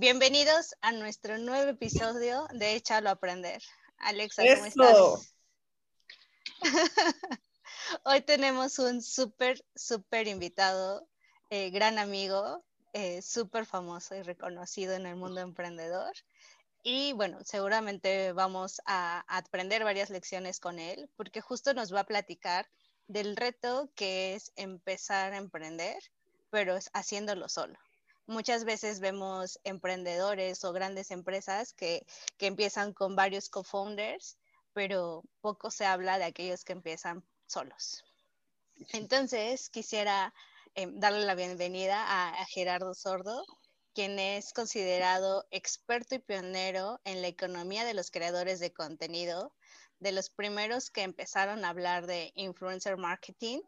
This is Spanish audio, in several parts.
Bienvenidos a nuestro nuevo episodio de Échalo a Aprender. Alexa, ¿cómo estás? Hoy tenemos un súper, súper invitado, eh, gran amigo, eh, súper famoso y reconocido en el mundo emprendedor. Y bueno, seguramente vamos a aprender varias lecciones con él, porque justo nos va a platicar del reto que es empezar a emprender, pero es haciéndolo solo muchas veces vemos emprendedores o grandes empresas que, empiezan con varios co-founders, pero poco se habla de aquellos que empiezan solos. Entonces, quisiera eh, darle la bienvenida a, Gerardo Sordo, quien es considerado experto y pionero en la economía de los creadores de contenido, de los primeros que empezaron a hablar de influencer marketing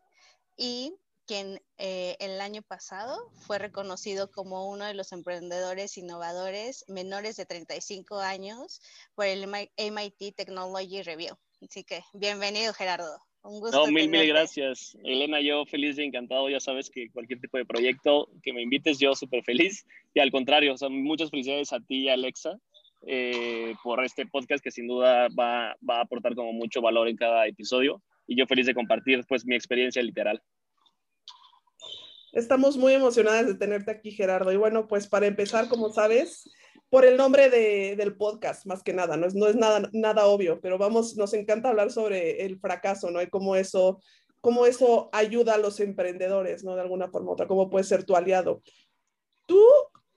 y quien eh, el año pasado fue reconocido como uno de los emprendedores innovadores menores de 35 años por el MIT Technology Review. Así que bienvenido Gerardo. Un gusto. No, mil, mil gracias. Elena, yo feliz y encantado. Ya sabes que cualquier tipo de proyecto que me invites, yo súper feliz. Y al contrario, son muchas felicidades a ti y a Alexa eh, por este podcast que sin duda va, va a aportar como mucho valor en cada episodio. Y yo feliz de compartir pues mi experiencia literal. Estamos muy emocionadas de tenerte aquí, Gerardo. Y bueno, pues para empezar, como sabes, por el nombre de, del podcast, más que nada, no es, no es nada, nada obvio, pero vamos, nos encanta hablar sobre el fracaso, ¿no? Y cómo eso, cómo eso ayuda a los emprendedores, ¿no? De alguna forma u otra, cómo puede ser tu aliado. ¿Tú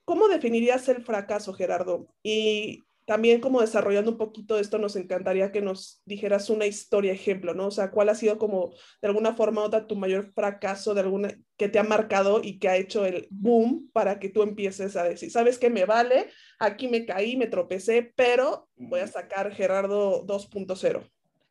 cómo definirías el fracaso, Gerardo? Y también como desarrollando un poquito esto, nos encantaría que nos dijeras una historia ejemplo, ¿no? O sea, ¿cuál ha sido como de alguna forma u otra tu mayor fracaso de alguna que te ha marcado y que ha hecho el boom para que tú empieces a decir, ¿sabes qué me vale? Aquí me caí, me tropecé, pero voy a sacar Gerardo 2.0.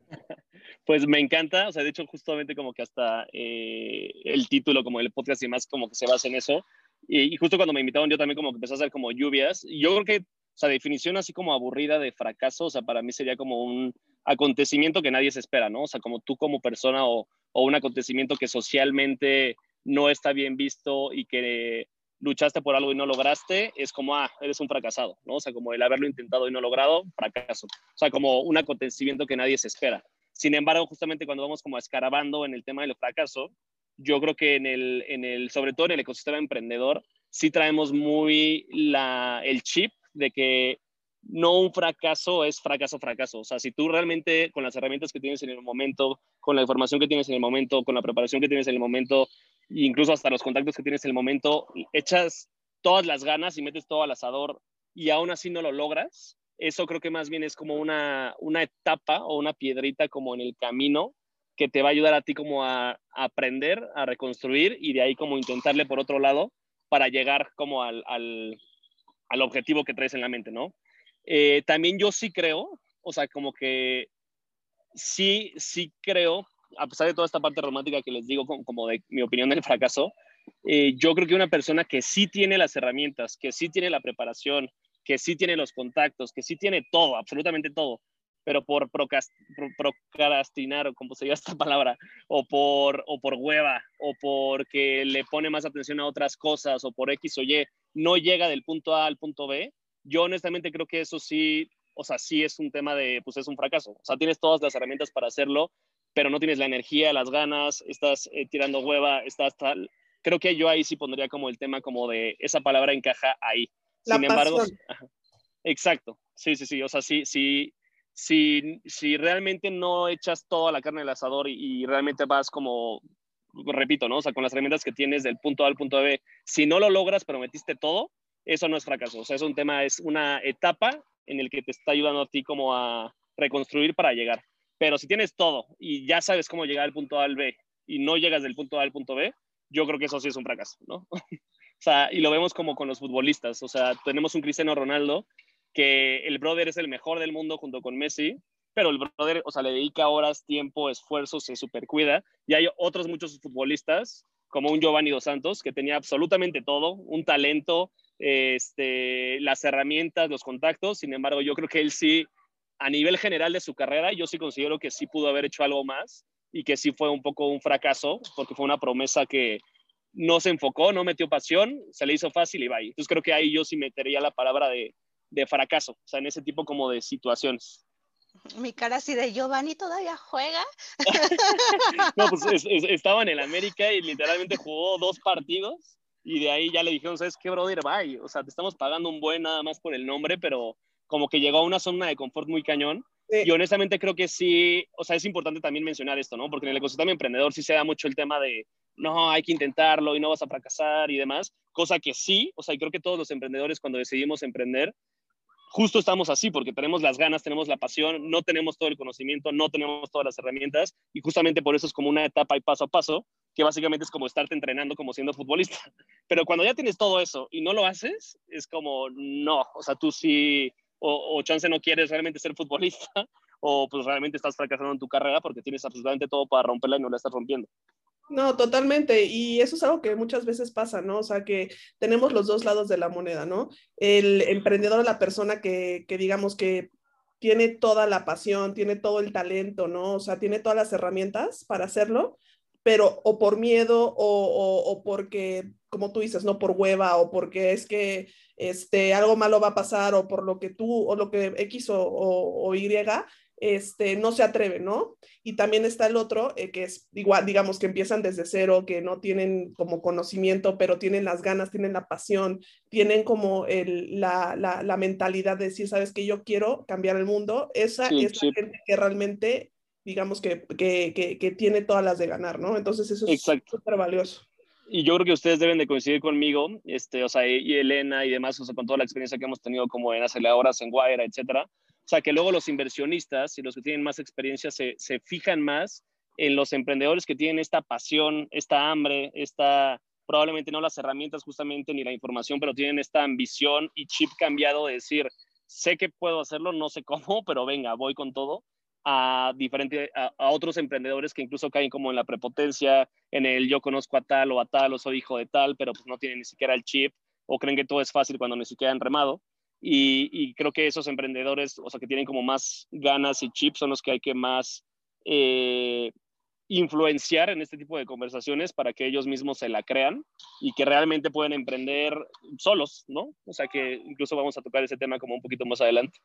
Pues me encanta, o sea, de hecho justamente como que hasta eh, el título como el podcast y más como que se basa en eso. Y, y, justo cuando me invitaron yo también como que empecé a hacer como lluvias. Yo creo que o sea, definición así como aburrida de fracaso, o sea, para mí sería como un acontecimiento que nadie se espera, ¿no? O sea, como tú como persona o, o un acontecimiento que socialmente no está bien visto y que luchaste por algo y no lograste, es como, ah, eres un fracasado, ¿no? O sea, como el haberlo intentado y no logrado, fracaso. O sea, como un acontecimiento que nadie se espera. Sin embargo, justamente cuando vamos como escarabando en el tema del fracaso, yo creo que en el, en el, sobre todo en el ecosistema emprendedor, sí traemos muy la, el chip de que no un fracaso es fracaso, fracaso. O sea, si tú realmente con las herramientas que tienes en el momento, con la información que tienes en el momento, con la preparación que tienes en el momento, incluso hasta los contactos que tienes en el momento, echas todas las ganas y metes todo al asador y aún así no lo logras, eso creo que más bien es como una, una etapa o una piedrita como en el camino que te va a ayudar a ti como a, a aprender, a reconstruir y de ahí como intentarle por otro lado para llegar como al, al al objetivo que traes en la mente, ¿no? Eh, también yo sí creo, o sea, como que sí, sí creo, a pesar de toda esta parte romántica que les digo como, de mi opinión del fracaso, eh, yo creo que una persona que sí tiene las herramientas, que sí tiene la preparación, que sí tiene los contactos, que sí tiene todo, absolutamente todo, pero por procrastinar, o como sería esta palabra, o por, o por hueva, o porque le pone más atención a otras cosas, o por X o Y, no llega del punto A al punto B, yo honestamente creo que eso sí, o sea, sí es un tema de, pues es un fracaso. O sea, tienes todas las herramientas para hacerlo, pero no tienes la energía, las ganas, estás eh, tirando hueva, estás tal. Creo que yo ahí sí pondría como el tema como de esa palabra encaja ahí. Sin embargo, exacto. Sí, sí, sí. O sea, sí, sí, si, si realmente no echas toda la carne del asador y, realmente vas como, repito, ¿no? O sea, con las herramientas que tienes del punto A al punto B, si no lo logras, pero metiste todo, eso no es fracaso. O sea, es un tema, es una etapa en el que te está ayudando a ti como a reconstruir para llegar. Pero si tienes todo y ya sabes cómo llegar del punto A al B y no llegas del punto A al punto B, yo creo que eso sí es un fracaso, ¿no? o sea, y lo vemos como con los futbolistas. O sea, tenemos un Cristiano Ronaldo que el brother es el mejor del mundo junto con Messi, pero el brother, o sea, le dedica horas, tiempo, esfuerzo, se supercuida. Y hay otros muchos futbolistas, como un Giovanni Dos Santos, que tenía absolutamente todo, un talento, este, las herramientas, los contactos. Sin embargo, yo creo que él sí, a nivel general de su carrera, yo sí considero que sí pudo haber hecho algo más y que sí fue un poco un fracaso, porque fue una promesa que no se enfocó, no metió pasión, se le hizo fácil y va. Entonces creo que ahí yo sí metería la palabra de, de fracaso, o sea, en ese tipo como de situaciones. Mi cara así de Giovanni todavía juega. no, pues estaba en el América y literalmente jugó dos partidos y de ahí ya le dijeron, ¿sabes qué, brother? Bye. O sea, te estamos pagando un buen nada más por el nombre, pero como que llegó a una zona de confort muy cañón. Y honestamente creo que sí, o sea, es importante también mencionar esto, ¿no? Porque en el ecosistema emprendedor sí se da mucho el tema de, no, hay que intentarlo y no vas a fracasar y demás, cosa que sí, o sea, y creo que todos los emprendedores cuando decidimos emprender, justo estamos así, porque tenemos las ganas, tenemos la pasión, no tenemos todo el conocimiento, no tenemos todas las herramientas, y justamente por eso es como una etapa y paso a paso, que básicamente es como estarte entrenando como siendo futbolista. Pero cuando ya tienes todo eso y no lo haces, es como, no, o sea, tú sí, o, chance no quieres realmente ser futbolista, o pues realmente estás fracasando en tu carrera porque tienes absolutamente todo para romperla y no la estás rompiendo. No, totalmente. Y eso es algo que muchas veces pasa, ¿no? O sea, que tenemos los dos lados de la moneda, ¿no? El emprendedor, la persona que, que digamos que tiene toda la pasión, tiene todo el talento, ¿no? O sea, tiene todas las herramientas para hacerlo, pero o por miedo o, o, porque, como tú dices, no por hueva o porque es que este, algo malo va a pasar o por lo que tú o lo que X o, o Y, este, no se atreve, ¿no? Y también está el otro, eh, que es igual, digamos, que empiezan desde cero, que no tienen como conocimiento, pero tienen las ganas, tienen la pasión, tienen como el, la, la, la, mentalidad de decir, sabes que yo quiero cambiar el mundo. Esa sí, es sí. la gente que realmente, digamos, que, que, que, que, tiene todas las de ganar, ¿no? Entonces eso es súper valioso y yo creo que ustedes deben de coincidir conmigo, este, o sea, y Elena y demás, o sea, con toda la experiencia que hemos tenido como en aceleradoras, en Guaira, etcétera, o sea, que luego los inversionistas y los que tienen más experiencia se, se fijan más en los emprendedores que tienen esta pasión, esta hambre, esta, probablemente no las herramientas justamente ni la información, pero tienen esta ambición y chip cambiado de decir, sé que puedo hacerlo, no sé cómo, pero venga, voy con todo a, diferente, a, a, otros emprendedores que incluso caen como en la prepotencia, en el yo conozco a tal o a tal o soy hijo de tal, pero pues no tienen ni siquiera el chip o creen que todo es fácil cuando ni siquiera han remado. Y, creo que esos emprendedores, o sea, que tienen como más ganas y chips, son los que hay que más eh, influenciar en este tipo de conversaciones para que ellos mismos se la crean y que realmente pueden emprender solos, ¿no? O sea, que incluso vamos a tocar ese tema como un poquito más adelante.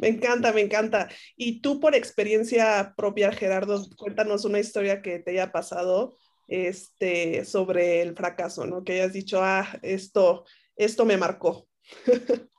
Me encanta, me encanta. Y tú por experiencia propia, Gerardo, cuéntanos una historia que te haya pasado este, sobre el fracaso, ¿no? Que hayas dicho, ah, esto, esto me marcó.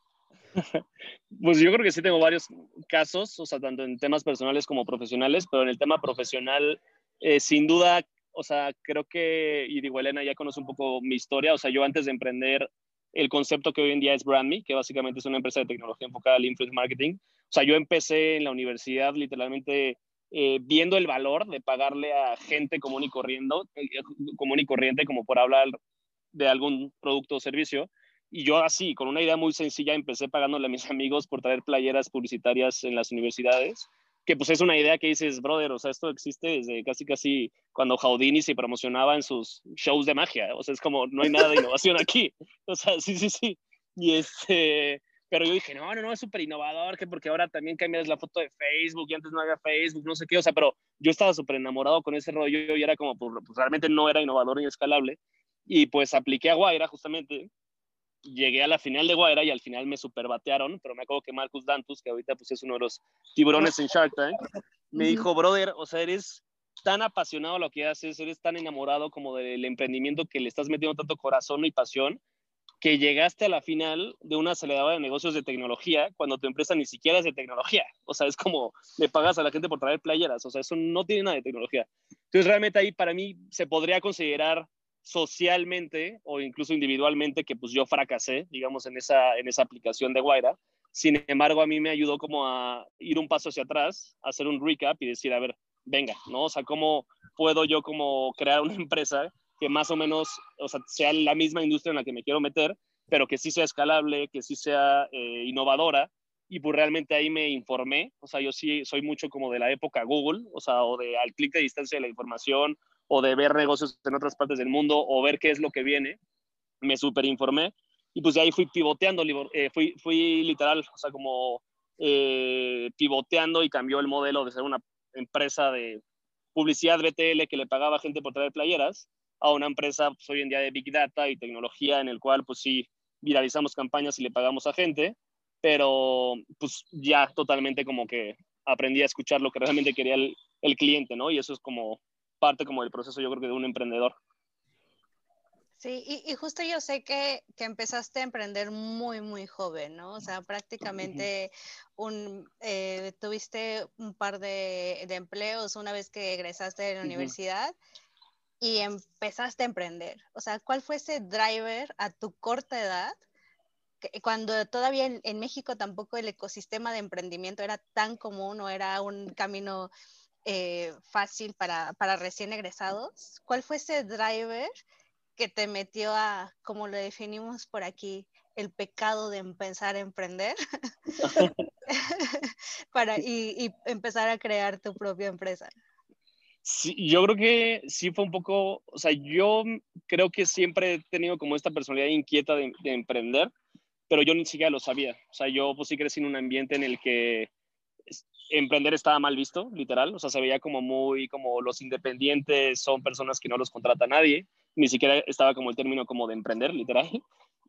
Pues yo creo que sí tengo varios casos, o sea, tanto en temas personales como profesionales, pero en el tema profesional, eh, sin duda, o sea, creo que, y digo, Elena ya conoce un poco mi historia, o sea, yo antes de emprender el concepto que hoy en día es BrandMe, que básicamente es una empresa de tecnología enfocada al influence marketing, o sea, yo empecé en la universidad literalmente eh, viendo el valor de pagarle a gente común y, corriendo, eh, común y corriente como por hablar de algún producto o servicio, y yo así, con una idea muy sencilla, empecé pagándole a mis amigos por traer playeras publicitarias en las universidades, que pues es una idea que dices, brother, o sea, esto existe desde casi casi cuando Houdini se promocionaba en sus shows de magia, o sea, es como, no hay nada de innovación aquí, o sea, sí, sí, sí, y este, pero yo dije, no, no, no, es súper innovador, que porque ahora también cambias la foto de Facebook y antes no había Facebook, no sé qué, o sea, pero yo estaba súper enamorado con ese rollo y era como, pues, realmente no era innovador ni escalable, y pues apliqué a Guaira justamente, llegué a la final de Guaira y al final me superbatearon, pero me acuerdo que Marcus Dantus, que ahorita pues es uno de los tiburones en Shark Tank, me dijo, brother, o sea, eres tan apasionado a lo que haces, eres tan enamorado como del emprendimiento que le estás metiendo tanto corazón y pasión, que llegaste a la final de una aceleradora de negocios de tecnología cuando tu empresa ni siquiera es de tecnología. O sea, es como le pagas a la gente por traer playeras. O sea, eso no tiene nada de tecnología. Entonces, realmente ahí para mí se podría considerar socialmente o incluso individualmente que pues yo fracasé, digamos, en esa, en esa aplicación de Guaira. Sin embargo, a mí me ayudó como a ir un paso hacia atrás, hacer un recap y decir, a ver, venga, ¿no? O sea, ¿cómo puedo yo como crear una empresa que más o menos, o sea, sea la misma industria en la que me quiero meter pero que sí sea escalable, que sí sea eh, innovadora. Y pues realmente ahí me informé, o sea, yo sí soy mucho como de la época Google, o sea, o de al clic de distancia de la información, o de ver negocios en otras partes del mundo, o ver qué es lo que viene. Me súper informé y pues de ahí fui pivoteando, eh, fui, fui literal, o sea, como eh, pivoteando y cambió el modelo de ser una empresa de publicidad BTL que le pagaba gente por traer playeras a una empresa pues, hoy en día de Big Data y tecnología en el cual pues sí viralizamos campañas y le pagamos a gente, pero pues ya totalmente como que aprendí a escuchar lo que realmente quería el, el cliente, ¿no? Y eso es como parte como del proceso yo creo que de un emprendedor. Sí, y, justo yo sé que, que, empezaste a emprender muy, muy joven, ¿no? O sea, prácticamente un, eh, tuviste un par de, de, empleos una vez que egresaste de la universidad y empezaste a emprender. O sea, ¿cuál fue ese driver a tu corta edad? cuando todavía en, México tampoco el ecosistema de emprendimiento era tan común o era un camino eh, fácil para, para recién egresados. ¿Cuál fue ese driver que te metió a, como lo definimos por aquí, el pecado de empezar a emprender para, y, y, empezar a crear tu propia empresa? Sí, yo creo que sí fue un poco, o sea, yo creo que siempre he tenido como esta personalidad inquieta de, emprender, pero yo ni siquiera lo sabía. O sea, yo pues sí crecí en un ambiente en el que emprender estaba mal visto, literal. O sea, se veía como muy, como los independientes son personas que no los contrata nadie. Ni siquiera estaba como el término como de emprender, literal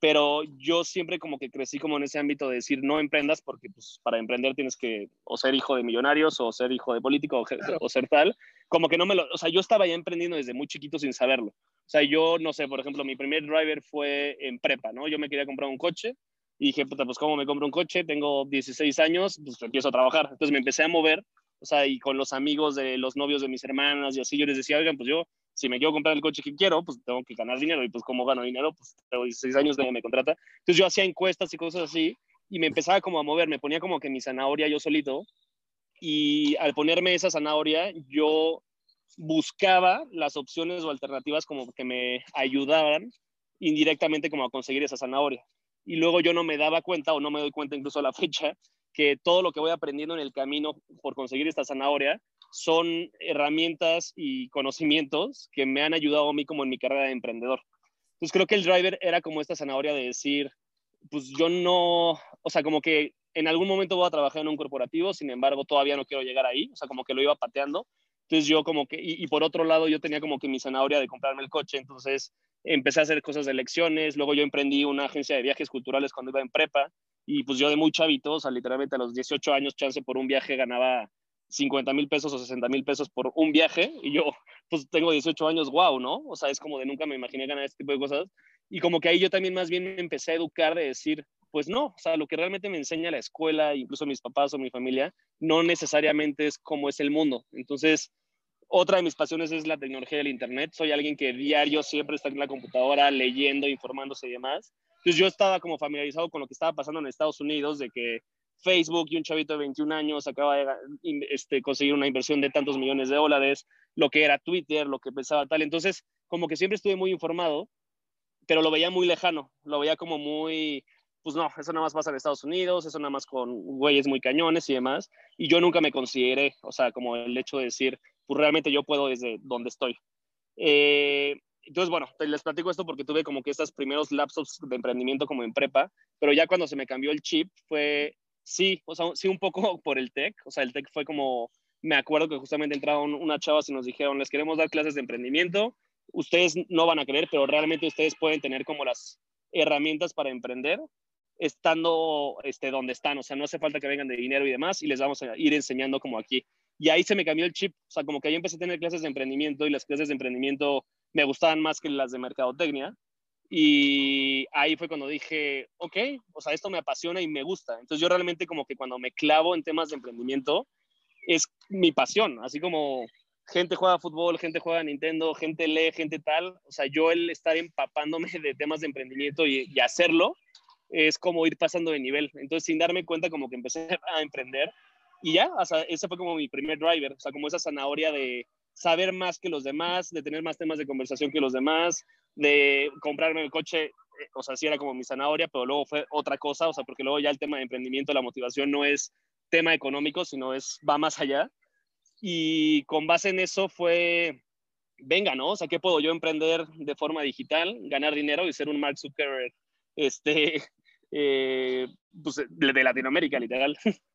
pero yo siempre como que crecí como en ese ámbito de decir no emprendas porque pues para emprender tienes que o ser hijo de millonarios o ser hijo de político o, ser tal, como que no me lo, o sea, yo estaba ya emprendiendo desde muy chiquito sin saberlo. O sea, yo no sé, por ejemplo, mi primer driver fue en prepa, ¿no? Yo me quería comprar un coche y dije, puta, pues ¿cómo me compro un coche? Tengo 16 años, pues empiezo a trabajar. Entonces me empecé a mover, o sea, y con los amigos de los novios de mis hermanas y así, yo les decía, oigan, pues yo si me quiero comprar el coche que quiero, pues tengo que ganar dinero. Y pues, como gano dinero? Pues tengo 16 años de me contrata. Entonces yo hacía encuestas y cosas así y me empezaba como a mover. Me ponía como que mi zanahoria yo solito. Y al ponerme esa zanahoria, yo buscaba las opciones o alternativas como que me ayudaran indirectamente como a conseguir esa zanahoria. Y luego yo no me daba cuenta o no me doy cuenta incluso a la fecha que todo lo que voy aprendiendo en el camino por conseguir esta zanahoria son herramientas y conocimientos que me han ayudado a mí como en mi carrera de emprendedor. Entonces creo que el driver era como esta zanahoria de decir, pues yo no, o sea, como que en algún momento voy a trabajar en un corporativo, sin embargo todavía no quiero llegar ahí, o sea, como que lo iba pateando. Entonces yo como que, y, por otro lado yo tenía como que mi zanahoria de comprarme el coche, entonces empecé a hacer cosas de lecciones, luego yo emprendí una agencia de viajes culturales cuando iba en prepa, y pues yo de muy chavito, o sea, literalmente a los 18 años, chance por un viaje ganaba 50 mil pesos o 60 mil pesos por un viaje y yo pues tengo 18 años, wow, ¿no? O sea, es como de nunca me imaginé ganar este tipo de cosas. Y como que ahí yo también más bien me empecé a educar de decir, pues no, o sea, lo que realmente me enseña la escuela, incluso mis papás o mi familia, no necesariamente es como es el mundo. Entonces, otra de mis pasiones es la tecnología del Internet. Soy alguien que diario siempre está en la computadora leyendo, informándose y demás. Entonces yo estaba como familiarizado con lo que estaba pasando en Estados Unidos, de que Facebook y un chavito de 21 años acaba de este, conseguir una inversión de tantos millones de dólares, lo que era Twitter, lo que pensaba tal. Entonces, como que siempre estuve muy informado, pero lo veía muy lejano, lo veía como muy, pues no, eso nada más pasa en Estados Unidos, eso nada más con güeyes muy cañones y demás. Y yo nunca me consideré, o sea, como el hecho de decir, pues realmente yo puedo desde donde estoy. Eh, entonces, bueno, les platico esto porque tuve como que estos primeros lapsos de emprendimiento como en prepa, pero ya cuando se me cambió el chip fue Sí, o sea, sí un poco por el TEC, o sea, el TEC fue como, me acuerdo que justamente entraron una chava y nos dijeron, les queremos dar clases de emprendimiento, ustedes no van a creer, pero realmente ustedes pueden tener como las herramientas para emprender estando este, donde están, o sea, no hace falta que vengan de dinero y demás, y les vamos a ir enseñando como aquí. Y ahí se me cambió el chip, o sea, como que ahí empecé a tener clases de emprendimiento y las clases de emprendimiento me gustaban más que las de mercadotecnia, y ahí fue cuando dije, ok, o sea, esto me apasiona y me gusta. Entonces yo realmente como que cuando me clavo en temas de emprendimiento, es mi pasión, así como gente juega fútbol, gente juega Nintendo, gente lee, gente tal. O sea, yo el estar empapándome de temas de emprendimiento y, y hacerlo es como ir pasando de nivel. Entonces, sin darme cuenta, como que empecé a emprender y ya, o sea, ese fue como mi primer driver, o sea, como esa zanahoria de saber más que los demás, de tener más temas de conversación que los demás, de comprarme el coche eh, o sea, sí era como mi zanahoria, pero luego fue otra cosa, o sea, porque luego ya el tema de emprendimiento, la motivación no es tema económico, sino es, va más allá. Y con base en eso fue, venga, ¿no? O sea, ¿qué puedo yo emprender de forma digital, ganar dinero y ser un Mark Zuckerberg, este, eh, pues, de Latinoamérica, literal?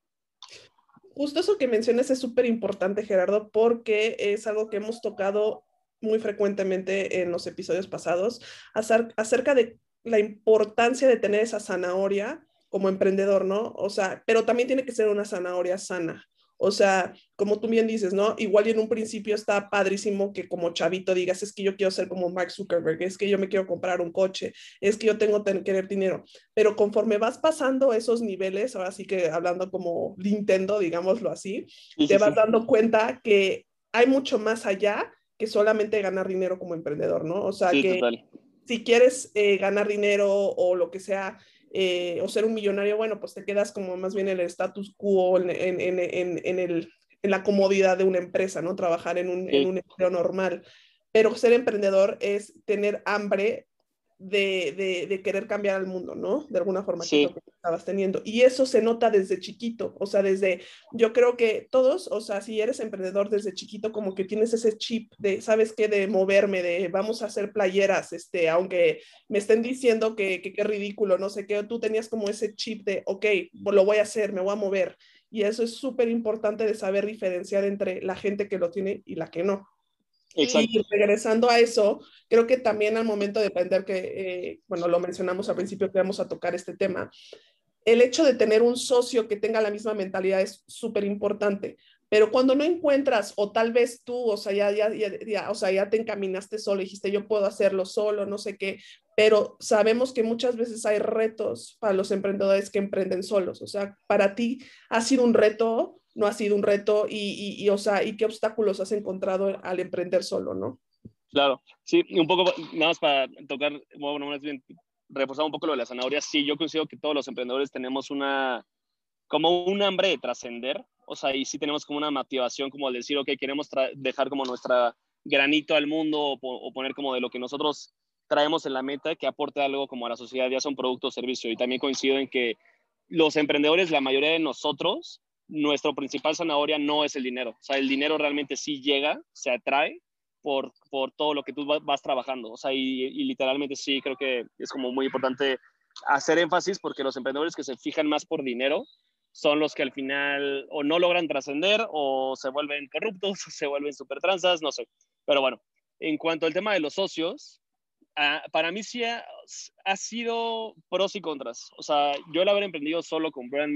Justo eso que mencionas es súper importante, Gerardo, porque es algo que hemos tocado muy frecuentemente en los episodios pasados, acerca de la importancia de tener esa zanahoria como emprendedor, ¿no? O sea, pero también tiene que ser una zanahoria sana. O sea, como tú bien dices, ¿no? Igual y en un principio está padrísimo que como chavito digas, es que yo quiero ser como Mark Zuckerberg, es que yo me quiero comprar un coche, es que yo tengo que tener dinero. Pero conforme vas pasando esos niveles, ahora sí que hablando como Nintendo, digámoslo así, te vas dando cuenta que hay mucho más allá que solamente ganar dinero como emprendedor, ¿no? O sea, que si quieres eh, ganar dinero o lo que sea, eh, o ser un millonario, bueno, pues te quedas como más bien en el status quo, en, en, en, en el, la comodidad de una empresa, ¿no? Trabajar en un, en un empleo normal. Pero ser emprendedor es tener hambre de, de, querer cambiar al mundo, ¿no? De alguna forma que, que estabas teniendo. Y eso se nota desde chiquito, o sea, desde, yo creo que todos, o sea, si eres emprendedor desde chiquito, como que tienes ese chip de, ¿sabes qué? De moverme, de vamos a hacer playeras, este, aunque me estén diciendo que qué ridículo, no sé qué, tú tenías como ese chip de, ok, lo voy a hacer, me voy a mover. Y eso es súper importante de saber diferenciar entre la gente que lo tiene y la que no. Y regresando a eso, creo que también al momento de aprender que, eh, bueno, lo mencionamos al principio que vamos a tocar este tema, el hecho de tener un socio que tenga la misma mentalidad es súper importante. Pero cuando no encuentras, o tal vez tú, o sea, ya, ya, ya, o sea, ya te encaminaste solo, dijiste, yo puedo hacerlo solo, no sé qué, pero sabemos que muchas veces hay retos para los emprendedores que emprenden solos. O sea, para ti ha sido un reto no ha sido un reto y, y, o sea, y qué obstáculos has encontrado al emprender solo, ¿no? Claro, sí, un poco, nada más para tocar, bueno, más bien reforzar un poco lo de la zanahoria, sí, yo considero que todos los emprendedores tenemos una, como un hambre de trascender, o sea, y sí tenemos como una motivación como al decir, ok, queremos dejar como nuestra granito al mundo o, o, poner como de lo que nosotros traemos en la meta que aporte algo como a la sociedad, ya sea un producto o servicio. Y también coincido en que los emprendedores, la mayoría de nosotros, nuestro principal zanahoria no es el dinero. O sea, el dinero realmente sí llega, se atrae por, por todo lo que tú vas, trabajando. O sea, y, literalmente sí creo que es como muy importante hacer énfasis porque los emprendedores que se fijan más por dinero son los que al final o no logran trascender o se vuelven corruptos, o se vuelven súper transas, no sé. Pero bueno, en cuanto al tema de los socios, ah, para mí sí ha, sido pros y contras. O sea, yo el haber emprendido solo con Brand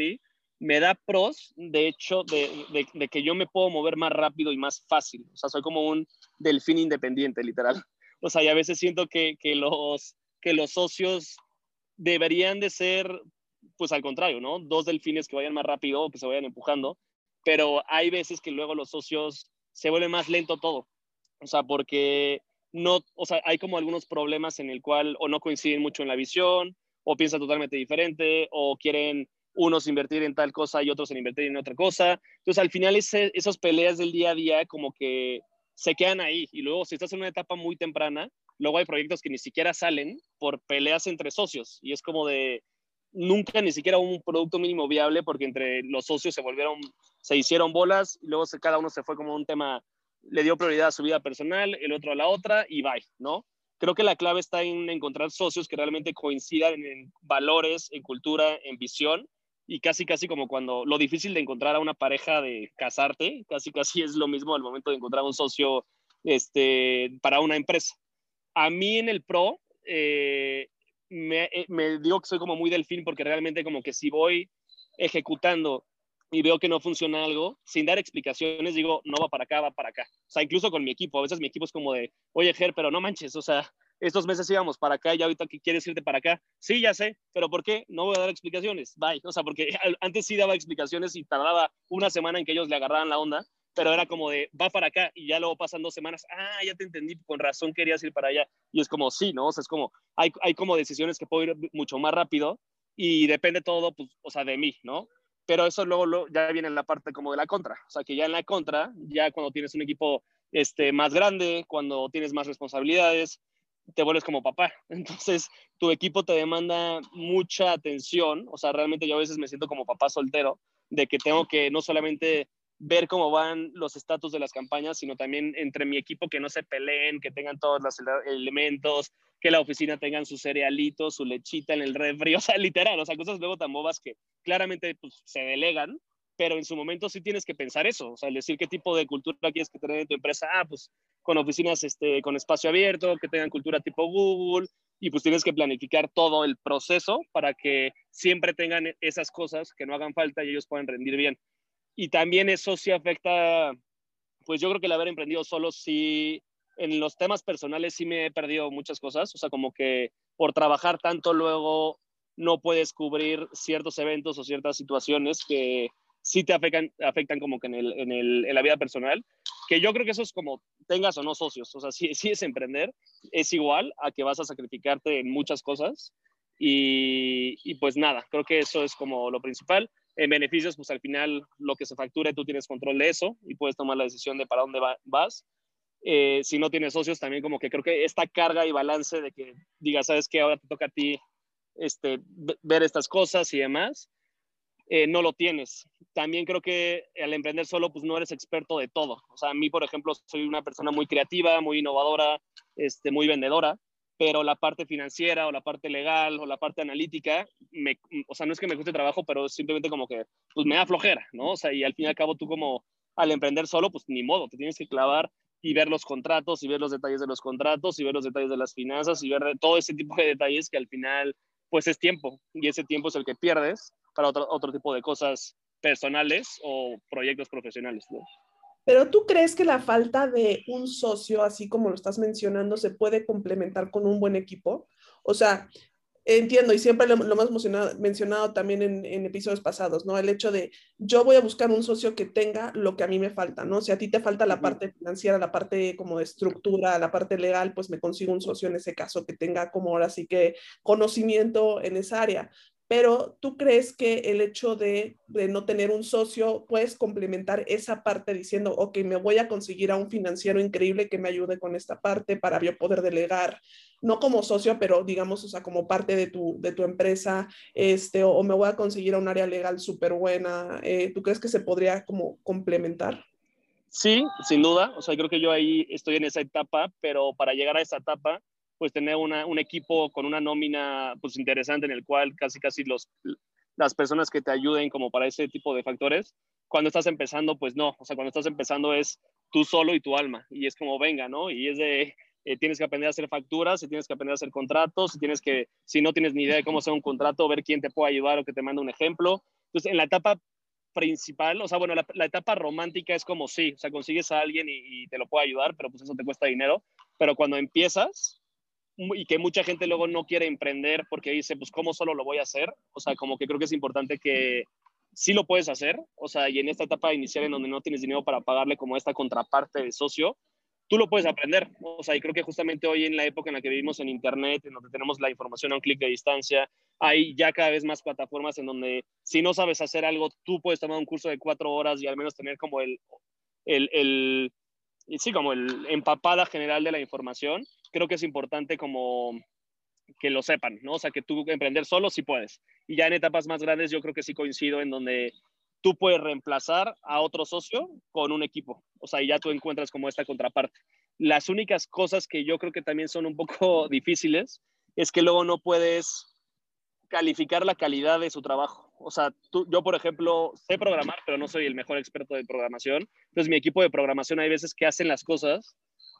Me da pros, de hecho, de, de, que yo me puedo mover más rápido y más fácil. O sea, soy como un delfín independiente, literal. O sea, y a veces siento que, que, los, que los socios deberían de ser, pues al contrario, ¿no? Dos delfines que vayan más rápido o que se vayan empujando, pero hay veces que luego los socios se vuelve más lento todo. O sea, porque no, o sea, hay como algunos problemas en el cual o no coinciden mucho en la visión, o piensan totalmente diferente, o quieren unos invertir en tal cosa y otros en invertir en otra cosa. Entonces, al final, ese, esas peleas del día a día como que se quedan ahí. Y luego, si estás en una etapa muy temprana, luego hay proyectos que ni siquiera salen por peleas entre socios. Y es como de, nunca ni siquiera un producto mínimo viable porque entre los socios se volvieron, se hicieron bolas y luego se, cada uno se fue como un tema, le dio prioridad a su vida personal, el otro a la otra y bye, ¿no? Creo que la clave está en encontrar socios que realmente coincidan en valores, en cultura, en visión y casi, casi como cuando lo difícil de encontrar a una pareja de casarte, casi, casi es lo mismo al momento de encontrar un socio este, para una empresa. A mí en el pro, eh, me, eh, me, digo que soy como muy delfín porque realmente como que si voy ejecutando y veo que no funciona algo, sin dar explicaciones, digo, no va para acá, va para acá. O sea, incluso con mi equipo, a veces mi equipo es como de, oye, Ger, pero no manches, o sea, estos meses íbamos para acá y ahorita que quieres irte para acá. Sí, ya sé, pero ¿por qué? No voy a dar explicaciones. Bye. O sea, porque antes sí daba explicaciones y tardaba una semana en que ellos le agarraran la onda, pero era como de, va para acá y ya luego pasan dos semanas, ah, ya te entendí, con razón querías ir para allá. Y es como, sí, ¿no? O sea, es como, hay, hay como decisiones que puedo ir mucho más rápido y depende todo, pues, o sea, de mí, ¿no? Pero eso luego, luego ya viene en la parte como de la contra. O sea, que ya en la contra, ya cuando tienes un equipo este, más grande, cuando tienes más responsabilidades, te vuelves como papá. Entonces, tu equipo te demanda mucha atención. O sea, realmente yo a veces me siento como papá soltero, de que tengo que no solamente ver cómo van los estatus de las campañas, sino también entre mi equipo que no se peleen, que tengan todos los elementos, que la oficina tengan su cerealito, su lechita en el refri, o sea, literal, o sea, cosas luego tan bobas que claramente pues, se delegan, pero en su momento sí tienes que pensar eso, o sea, decir qué tipo de cultura quieres que tener en tu empresa, ah, pues con oficinas este, con espacio abierto, que tengan cultura tipo Google, y pues tienes que planificar todo el proceso para que siempre tengan esas cosas que no hagan falta y ellos puedan rendir bien. Y también eso sí afecta, pues yo creo que el haber emprendido solo sí, en los temas personales sí me he perdido muchas cosas, o sea, como que por trabajar tanto luego no puedes cubrir ciertos eventos o ciertas situaciones que sí te afectan, afectan como que en, el, en, el, en la vida personal, que yo creo que eso es como tengas o no socios, o sea, si, si es emprender, es igual a que vas a sacrificarte en muchas cosas y, y, pues nada, creo que eso es como lo principal. En beneficios, pues al final lo que se facture, tú tienes control de eso y puedes tomar la decisión de para dónde vas. Eh, si no tienes socios, también como que creo que esta carga y balance de que digas, sabes que ahora te toca a ti este, ver estas cosas y demás, eh, no lo tienes. También creo que al emprender solo, pues no eres experto de todo. O sea, a mí, por ejemplo, soy una persona muy creativa, muy innovadora, este, muy vendedora pero la parte financiera o la parte legal o la parte analítica, o sea, no es que me guste trabajo, pero simplemente como que, pues me da flojera, ¿no? O sea, y al fin y al cabo tú como al emprender solo, pues ni modo, te tienes que clavar y ver los contratos y ver los detalles de los contratos y ver los detalles de las finanzas y ver todo ese tipo de detalles que al final, pues es tiempo y ese tiempo es el que pierdes para otro, otro tipo de cosas personales o proyectos profesionales, ¿no? Pero tú crees que la falta de un socio, así como lo estás mencionando, se puede complementar con un buen equipo? O sea, entiendo y siempre lo, hemos mencionado, también en, episodios pasados, ¿no? El hecho de yo voy a buscar un socio que tenga lo que a mí me falta, ¿no? Si a ti te falta la parte financiera, la parte como de estructura, la parte legal, pues me consigo un socio en ese caso que tenga como ahora sí que conocimiento en esa área pero tú crees que el hecho de, no tener un socio puedes complementar esa parte diciendo, ok, me voy a conseguir a un financiero increíble que me ayude con esta parte para yo poder delegar, no como socio, pero digamos, o sea, como parte de tu, empresa, este, o, me voy a conseguir a un área legal súper buena. Eh, ¿Tú crees que se podría como complementar? Sí, sin duda. O sea, creo que yo ahí estoy en esa etapa, pero para llegar a esa etapa pues tener una, un equipo con una nómina pues interesante en el cual casi casi los, las personas que te ayuden como para ese tipo de factores, cuando estás empezando pues no, o sea, cuando estás empezando es tú solo y tu alma y es como venga, ¿no? Y es de, eh, tienes que aprender a hacer facturas, tienes que aprender a hacer contratos, tienes que, si no tienes ni idea de cómo hacer un contrato, ver quién te puede ayudar o que te manda un ejemplo. Entonces, en la etapa principal, o sea, bueno, la, etapa romántica es como sí, o sea, consigues a alguien y, y, te lo puede ayudar, pero pues eso te cuesta dinero. Pero cuando empiezas, y que mucha gente luego no quiere emprender porque dice, pues, ¿cómo solo lo voy a hacer? O sea, como que creo que es importante que sí lo puedes hacer, o sea, y en esta etapa inicial en donde no tienes dinero para pagarle como esta contraparte de socio, tú lo puedes aprender, o sea, y creo que justamente hoy en la época en la que vivimos en Internet, en donde tenemos la información a un clic de distancia, hay ya cada vez más plataformas en donde si no sabes hacer algo, tú puedes tomar un curso de cuatro horas y al menos tener como el, el, el sí, como el empapada general de la información creo que es importante como que lo sepan, ¿no? O sea, que tú emprender solo sí puedes. Y ya en etapas más grandes yo creo que sí coincido en donde tú puedes reemplazar a otro socio con un equipo. O sea, y ya tú encuentras como esta contraparte. Las únicas cosas que yo creo que también son un poco difíciles es que luego no puedes calificar la calidad de su trabajo. O sea, tú, yo, por ejemplo, sé programar, pero no soy el mejor experto de programación. Entonces, mi equipo de programación hay veces que hacen las cosas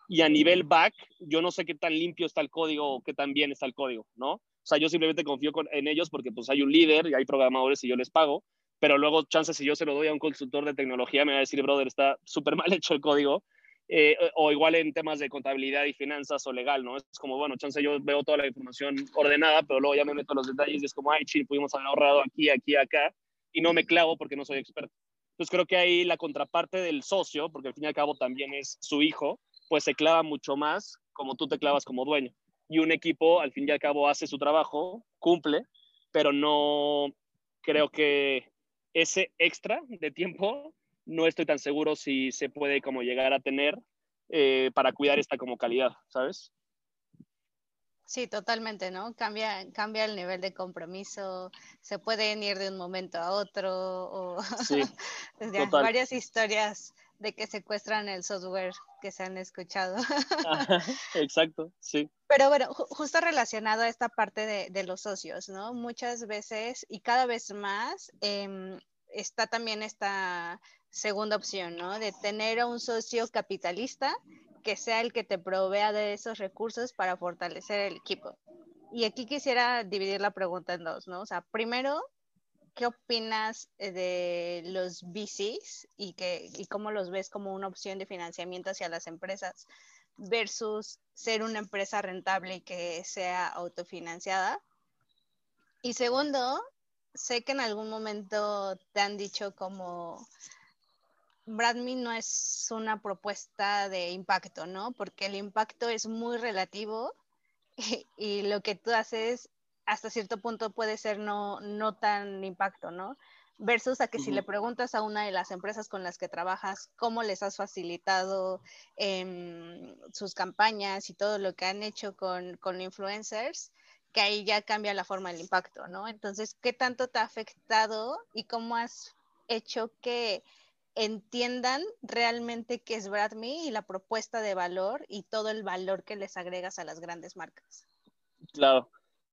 y a nivel back, yo no sé qué tan limpio está el código o qué tan bien está el código, ¿no? O sea, yo simplemente confío en ellos porque pues hay un líder y hay programadores y yo les pago, pero luego, chances, si yo se lo doy a un consultor de tecnología, me va a decir, brother, está súper mal hecho el código. Eh, o igual en temas de contabilidad y finanzas o legal, ¿no? Es como, bueno, chance, yo veo toda la información ordenada, pero luego ya me meto en los detalles y es como, ay, ching, pudimos haber ahorrado aquí, aquí, acá, y no me clavo porque no soy experto. Entonces creo que ahí la contraparte del socio, porque al fin y al cabo también es su hijo, pues se clava mucho más como tú te clavas como dueño. Y un equipo, al fin y al cabo, hace su trabajo, cumple, pero no creo que ese extra de tiempo no estoy tan seguro si se puede como llegar a tener eh, para cuidar esta como calidad, ¿sabes? Sí, totalmente, ¿no? Cambia, cambia el nivel de compromiso, se pueden ir de un momento a otro, o sí, varias historias de que secuestran el software que se han escuchado. exacto, sí. Pero bueno, justo relacionado a esta parte de, los socios, ¿no? Muchas veces y cada vez más em, está también esta segunda opción, ¿no? De tener a un socio capitalista que sea el que te provea de esos recursos para fortalecer el equipo. Y aquí quisiera dividir la pregunta en dos, ¿no? O sea, primero, ¿qué opinas eh, de los VCs y, que, y cómo los ves como una opción de financiamiento hacia las empresas versus ser una empresa rentable y que sea autofinanciada? Y segundo, sé que en algún momento te han dicho como Bradme no es una propuesta de impacto, ¿no? Porque el impacto es muy relativo y, lo que tú haces hasta cierto punto puede ser no, no tan impacto, ¿no? Versus a que si le preguntas a una de las empresas con las que trabajas cómo les has facilitado em, sus campañas y todo lo que han hecho con, con influencers, que ahí ya cambia la forma del impacto, ¿no? Entonces, ¿qué tanto te ha afectado y cómo has hecho que entiendan realmente qué es BradMe y la propuesta de valor y todo el valor que les agregas a las grandes marcas. Claro.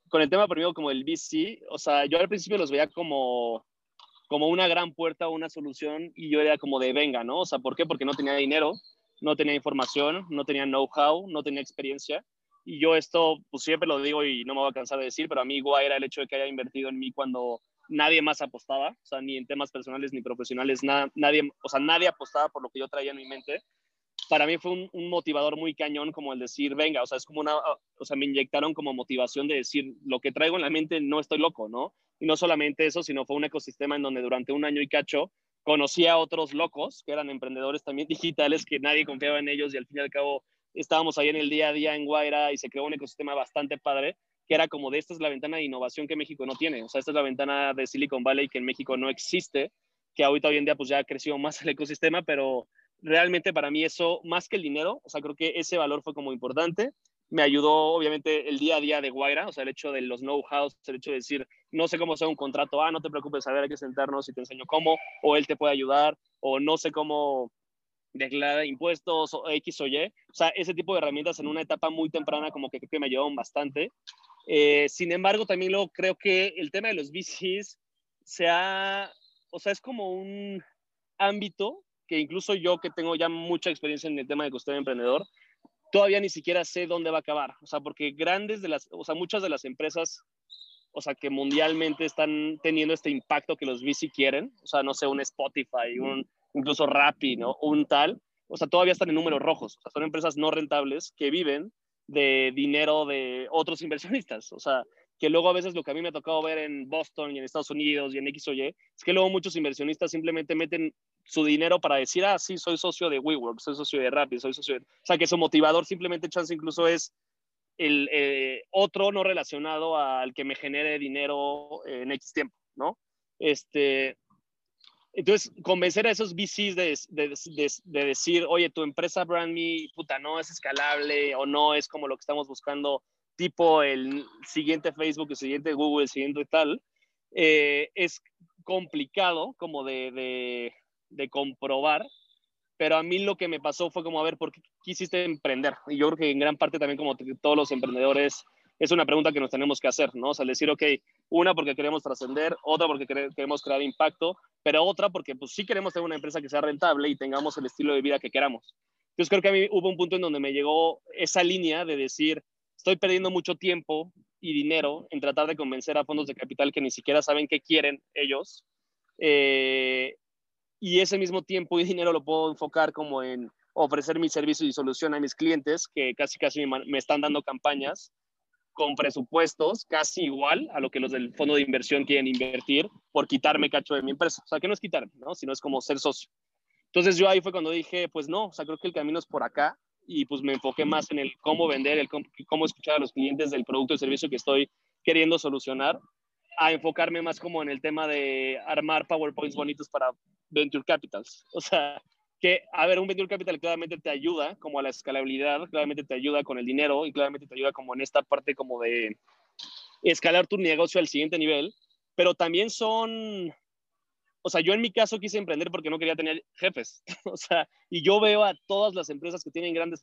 Con el tema primero como el VC, o sea, yo al principio los veía como, como una gran puerta, una solución y yo era como de venga, ¿no? O sea, ¿por qué? Porque no tenía dinero, no tenía información, no tenía know-how, no tenía experiencia. Y yo esto, pues siempre lo digo y no me voy a cansar de decir, pero a mí igual era el hecho de que haya invertido en mí cuando nadie más apostaba, o sea, ni en temas personales ni profesionales, nadie, o sea, nadie apostaba por lo que yo traía en mi mente. Para mí fue un, motivador muy cañón como el decir, venga, o sea, es como una, o sea, me inyectaron como motivación de decir, lo que traigo en la mente no estoy loco, ¿no? Y no solamente eso, sino fue un ecosistema en donde durante un año y cacho conocí a otros locos que eran emprendedores también digitales que nadie confiaba en ellos y al fin y al cabo estábamos ahí en el día a día en Guaira y se creó un ecosistema bastante padre que era como de esta es la ventana de innovación que México no tiene, o sea, esta es la ventana de Silicon Valley que en México no existe, que ahorita hoy en día pues ya ha crecido más el ecosistema, pero realmente para mí eso, más que el dinero, o sea, creo que ese valor fue como importante. Me ayudó obviamente el día a día de Guaira, o sea, el hecho de los know-hows, el hecho de decir, no sé cómo hacer un contrato, ah, no te preocupes, a ver, hay que sentarnos y te enseño cómo, o él te puede ayudar, o no sé cómo declarar impuestos o X o Y. O sea, ese tipo de herramientas en una etapa muy temprana como que creo que me ayudaron bastante. Eh, sin embargo, también lo creo que el tema de los VCs se ha, o sea, es como un ámbito que incluso yo que tengo ya mucha experiencia en el tema de custodia emprendedor, todavía ni siquiera sé dónde va a acabar. O sea, porque grandes de las, o sea, muchas de las empresas, o sea, que mundialmente están teniendo este impacto que los VC quieren, o sea, no sé, un Spotify, un, incluso Rappi, ¿no? Un tal, o sea, todavía están en números rojos. O sea, son empresas no rentables que viven de dinero de otros inversionistas. O sea, que luego a veces lo que a mí me ha tocado ver en Boston y en Estados Unidos y en X o Y, es que luego muchos inversionistas simplemente meten su dinero para decir, ah, sí, soy socio de WeWork, soy socio de Rappi, soy socio de... O sea, que su motivador simplemente, chance, incluso es el eh, otro no relacionado al que me genere dinero en X tiempo, ¿no? Este, entonces, convencer a esos VCs de, de, decir, oye, tu empresa Brand Me, puta, no es escalable o no es como lo que estamos buscando, tipo el siguiente Facebook, el siguiente Google, el siguiente tal, eh, es complicado como de, comprobar, pero a mí lo que me pasó fue como, a ver, ¿por qué quisiste emprender? Y yo creo que en gran parte también como todos los emprendedores es una pregunta que nos tenemos que hacer, ¿no? O sea, decir, ok, una porque queremos trascender, otra porque queremos crear impacto, pero otra porque pues sí queremos tener una empresa que sea rentable y tengamos el estilo de vida que queramos. Entonces creo que a mí hubo un punto en donde me llegó esa línea de decir, estoy perdiendo mucho tiempo y dinero en tratar de convencer a fondos de capital que ni siquiera saben qué quieren ellos. Eh, y ese mismo tiempo y dinero lo puedo enfocar como en ofrecer mi servicio y solución a mis clientes que casi casi me están dando campañas con presupuestos casi igual a lo que los del fondo de inversión quieren invertir por quitarme cacho de mi empresa. O sea, que no es quitarme, ¿no? Sino es como ser socio. Entonces yo ahí fue cuando dije, pues no, o sea, creo que el camino es por acá y pues me enfoqué más en el cómo vender, el cómo, escuchar a los clientes del producto o servicio que estoy queriendo solucionar, a enfocarme más como en el tema de armar PowerPoints bonitos para Venture Capitals. O sea, que, a ver, un venture capital claramente te ayuda como a la escalabilidad, claramente te ayuda con el dinero y claramente te ayuda como en esta parte como de escalar tu negocio al siguiente nivel, pero también son, o sea, yo en mi caso quise emprender porque no quería tener jefes, o sea, y yo veo a todas las empresas que tienen grandes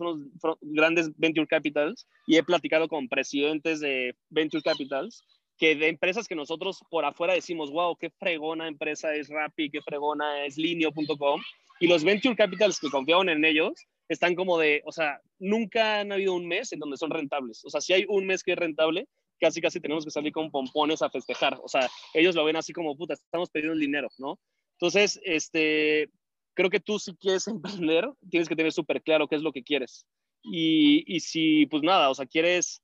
grandes venture capitals y he platicado con presidentes de venture capitals que de empresas que nosotros por afuera decimos, wow, qué fregona empresa es Rappi, qué fregona es Linio.com, y los venture capitals que confiaban en ellos están como de, o sea, nunca han habido un mes en donde son rentables. O sea, si hay un mes que es rentable, casi casi tenemos que salir con pompones a festejar. O sea, ellos lo ven así como, puta, estamos pidiendo el dinero, ¿no? Entonces, este, creo que tú si quieres emprender, tienes que tener súper claro qué es lo que quieres. Y, y si, pues nada, o sea, quieres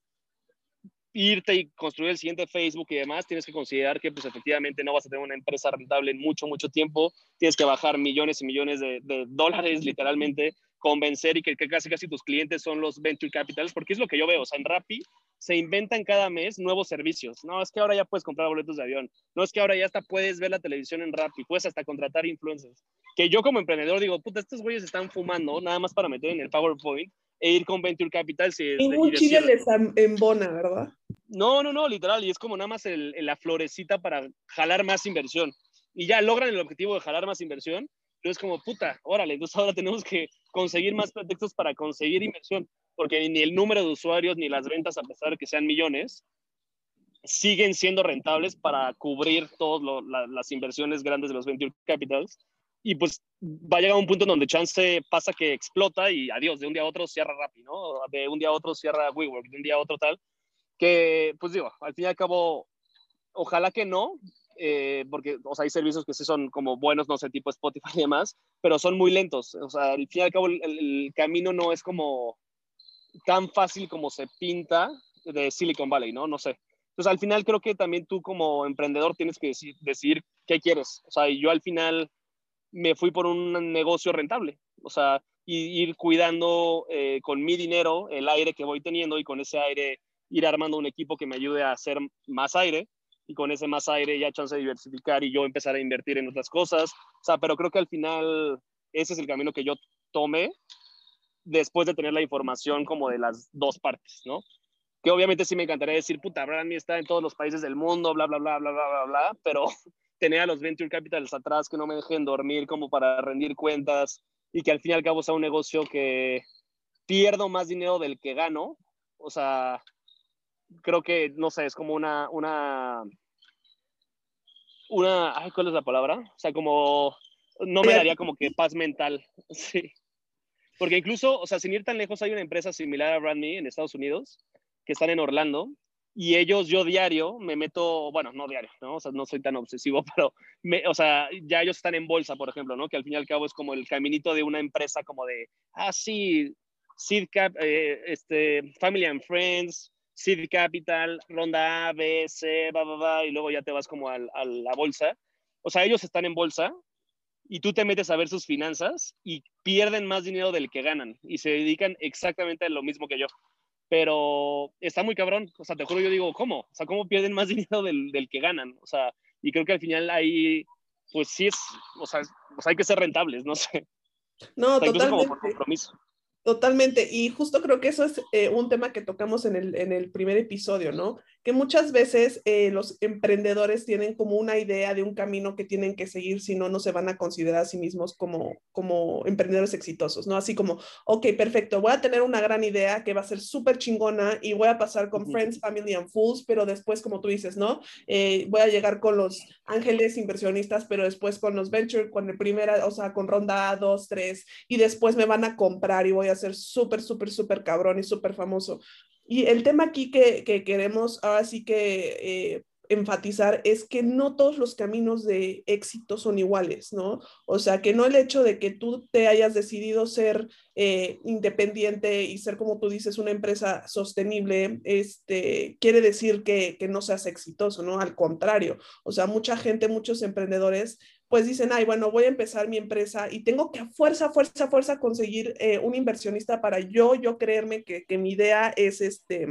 irte y construir el siguiente Facebook y demás, tienes que considerar que pues efectivamente no vas a tener una empresa rentable en mucho, mucho tiempo, tienes que bajar millones y millones de, dólares literalmente, convencer y que, casi casi tus clientes son los venture capitals, porque es lo que yo veo, o sea, en Rappi se inventan cada mes nuevos servicios, no, es que ahora ya puedes comprar boletos de avión, no es que ahora ya hasta puedes ver la televisión en Rappi, puedes hasta contratar influencers, que yo como emprendedor digo, puta, estos güeyes están fumando nada más para meter en el PowerPoint e ir con Venture Capital. Si Ningún chile les embona, ¿verdad? No, no, no, literal, y es como nada más el, la florecita para jalar más inversión. Y ya logran el objetivo de jalar más inversión, pero es como, puta, órale, entonces ahora tenemos que conseguir más pretextos para conseguir inversión, porque ni el número de usuarios ni las ventas, a pesar de que sean millones, siguen siendo rentables para cubrir todas las inversiones grandes de los venture capitals y pues va a llegar un punto donde chance pasa que explota y adiós, de un día a otro cierra Rappi, ¿no? De un día a otro cierra WeWork, de un día a otro tal, que pues digo, al fin y al cabo, ojalá que no, eh, porque o sea, hay servicios que sí son como buenos, no sé, tipo Spotify y demás, pero son muy lentos, o sea, al fin y al cabo el, camino no es como tan fácil como se pinta de Silicon Valley, ¿no? No sé. Entonces, al final creo que también tú como emprendedor tienes que decidir, decidir qué quieres. O sea, yo al final me fui por un negocio rentable. O sea, ir cuidando eh, con mi dinero el aire que voy teniendo y con ese aire ir armando un equipo que me ayude a hacer más aire y con ese más aire ya chance de diversificar y yo empezar a invertir en otras cosas. O sea, pero creo que al final ese es el camino que yo tomé después de tener la información como de las dos partes, ¿no? Que obviamente sí me encantaría decir, puta, Brandy está en todos los países del mundo, bla, bla, bla, bla, bla, bla, bla, pero tener a los venture capitals atrás que no me dejen dormir como para rendir cuentas y que al fin y al cabo sea un negocio que pierdo más dinero del que gano. O sea, creo que, no sé, es como una, una, una, ay, ¿cuál es la palabra? O sea, como, no me daría como que paz mental, sí. Porque incluso, o sea, sin ir tan lejos, hay una empresa similar a BrandMe en Estados Unidos, que están en Orlando, y ellos, yo diario, me meto, bueno, no diario, ¿no? O sea, no soy tan obsesivo, pero, me, o sea, ya ellos están en bolsa, por ejemplo, ¿no? Que al fin y al cabo es como el caminito de una empresa como de, ah, sí, Seed Cap, eh, este, Family and Friends, Seed Capital, ronda A, B, C, va, va, va, y luego ya te vas como a, a la bolsa. O sea, ellos están en bolsa y tú te metes a ver sus finanzas y pierden más dinero del que ganan y se dedican exactamente a lo mismo que yo pero está muy cabrón, o sea, te juro, yo digo, ¿cómo? O sea, ¿cómo pierden más dinero del, del que ganan? O sea, y creo que al final ahí, pues sí es, o sea, pues hay que ser rentables, no sé. No, totalmente. Como por compromiso. Totalmente, y justo creo que eso es eh, un tema que tocamos en el, en el primer episodio, ¿no? Que muchas veces eh, los emprendedores tienen como una idea de un camino que tienen que seguir, si no, no se van a considerar a sí mismos como, como emprendedores exitosos, ¿no? Así como, ok, perfecto, voy a tener una gran idea que va a ser súper chingona y voy a pasar con Friends, Family and Fools, pero después, como tú dices, ¿no? Eh, voy a llegar con los ángeles inversionistas, pero después con los venture, con el primera, o sea, con ronda 2, 3, y después me van a comprar y voy a ser súper, súper, súper cabrón y súper famoso. Y el tema aquí que, que queremos ahora sí que eh, enfatizar es que no todos los caminos de éxito son iguales, ¿no? O sea, que no el hecho de que tú te hayas decidido ser eh, independiente y ser, como tú dices, una empresa sostenible, este, quiere decir que, que no seas exitoso, ¿no? Al contrario, o sea, mucha gente, muchos emprendedores pues dicen, ay, bueno, voy a empezar mi empresa y tengo que a fuerza, fuerza, fuerza conseguir eh, un inversionista para yo, yo creerme que, que, mi idea es, este,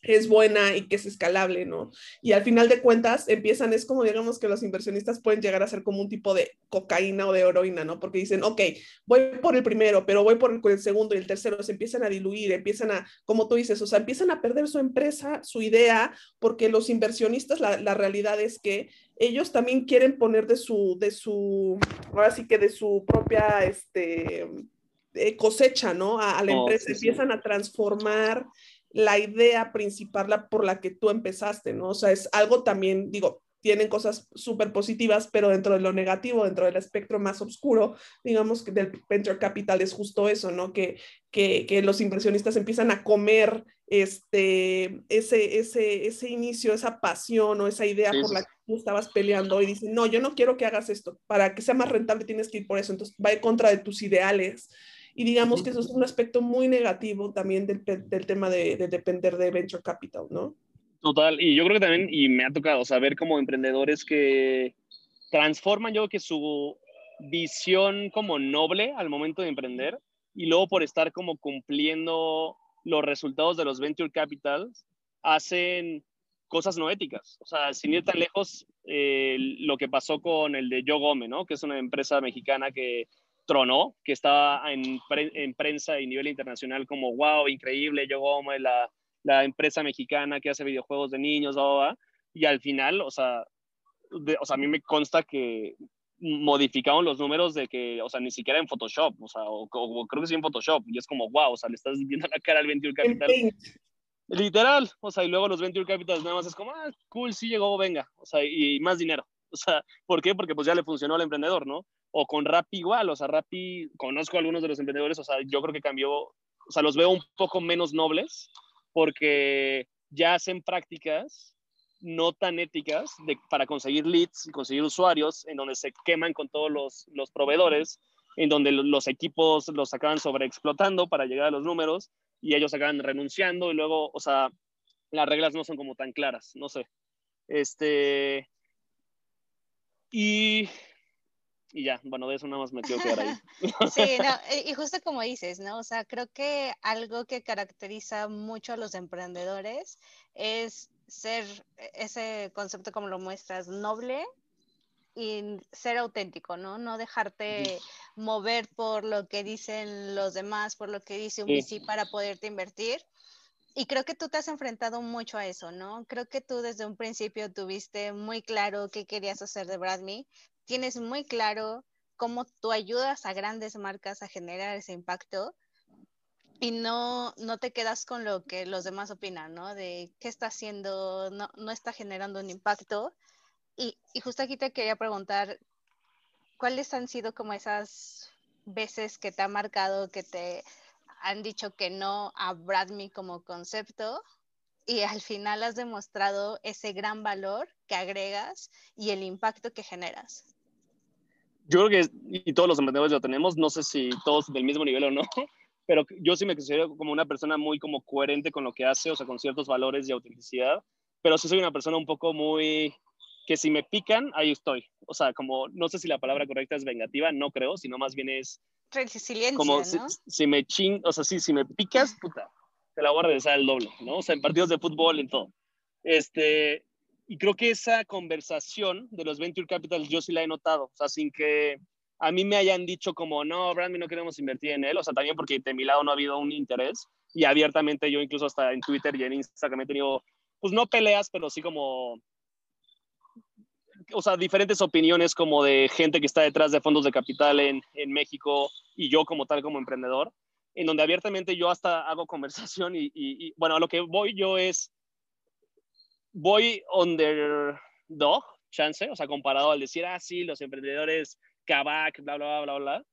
es buena y que es escalable, ¿no? Y al final de cuentas empiezan, es como digamos que los inversionistas pueden llegar a ser como un tipo de cocaína o de heroína, ¿no? Porque dicen, ok, voy por el primero, pero voy por el, segundo y el tercero, se empiezan a diluir, empiezan a, como tú dices, o sea, empiezan a perder su empresa, su idea, porque los inversionistas, la, la realidad es que ellos también quieren poner de su, de su, ahora sí que de su propia, este, eh, cosecha, ¿no? A, la oh, empresa, empiezan a transformar la idea principal la, por la que tú empezaste, ¿no? O sea, es algo también, digo, tienen cosas súper positivas, pero dentro de lo negativo, dentro del espectro más oscuro, digamos que del venture capital es justo eso, ¿no? Que, que, que los inversionistas empiezan a comer este, ese, ese, ese inicio, esa pasión o esa idea por la que tú estabas peleando y dicen, no, yo no quiero que hagas esto, para que sea más rentable tienes que ir por eso, entonces va en contra de tus ideales. Y digamos que eso es un aspecto muy negativo también del, del tema de, de, depender de venture capital, ¿no? Total, y yo creo que también, y me ha tocado saber como emprendedores que transforman, yo que su visión como noble al momento de emprender y luego por estar como cumpliendo los resultados de los venture capitals, hacen cosas no éticas. O sea, sin ir tan lejos, eh, lo que pasó con el de Yo Gome, ¿no? Que es una empresa mexicana que tronó, que estaba en, en prensa y nivel internacional como, wow, increíble, yo como la, la empresa mexicana que hace videojuegos de niños, y al final, o sea, o sea, a mí me consta que modificaron los números de que, o sea, ni siquiera en Photoshop, o sea, o, creo que sí en Photoshop, y es como, wow, o sea, le estás viendo la cara al Venture Capital. Literal, o sea, y luego los Venture Capitals nada más es como, ah, cool, sí llegó, venga, o sea, y más dinero. O sea, ¿por qué? Porque pues ya le funcionó al emprendedor, ¿no? O con Rappi igual, o sea, Rappi, conozco a algunos de los emprendedores, o sea, yo creo que cambió, o sea, los veo un poco menos nobles porque ya hacen prácticas no tan éticas de, para conseguir leads y conseguir usuarios, en donde se queman con todos los, los proveedores, en donde los equipos los acaban sobreexplotando para llegar a los números y ellos acaban renunciando y luego, o sea, las reglas no son como tan claras, no sé. Este, y, y ya, bueno, de eso nada más me quiero quedar ahí. sí, no, y justo como dices, ¿no? O sea, creo que algo que caracteriza mucho a los emprendedores es ser ese concepto como lo muestras, noble y ser auténtico, ¿no? No dejarte mover por lo que dicen los demás, por lo que dice un VC para poderte invertir, y creo que tú te has enfrentado mucho a eso, ¿no? Creo que tú desde un principio tuviste muy claro qué querías hacer de Bradme, tienes muy claro cómo tú ayudas a grandes marcas a generar ese impacto y no, no te quedas con lo que los demás opinan, ¿no? De qué está haciendo, no, no está generando un impacto. Y, y justo aquí te quería preguntar, ¿cuáles han sido como esas veces que te ha marcado, que te han dicho que no a Bradme como concepto y al final has demostrado ese gran valor que agregas y el impacto que generas. Yo creo que, y todos los emprendedores lo tenemos, no sé si todos del mismo nivel o no, pero yo sí me considero como una persona muy como coherente con lo que hace, o sea, con ciertos valores y autenticidad, pero sí soy una persona un poco muy, que si me pican, ahí estoy. O sea, como, no sé si la palabra correcta es vengativa, no creo, sino más bien es resiliencia, como ¿no? si, si, me ching, o sea, sí, si me picas, puta, te la voy a regresar al doble, ¿no? O sea, en partidos de fútbol, en todo. Este, y creo que esa conversación de los Venture Capital yo sí la he notado, o sea, sin que a mí me hayan dicho como, no, Brandmy, no queremos invertir en él, o sea, también porque de mi lado no ha habido un interés, y abiertamente yo incluso hasta en Twitter y en Instagram he tenido, pues no peleas, pero sí como o sea, diferentes opiniones como de gente que está detrás de fondos de capital en, en, México y yo como tal como emprendedor, en donde abiertamente yo hasta hago conversación y, y, bueno, a lo que voy yo es, voy underdog, chance, o sea, comparado al decir, ah, sí, los emprendedores, Kavak, bla, bla, bla, bla, bla,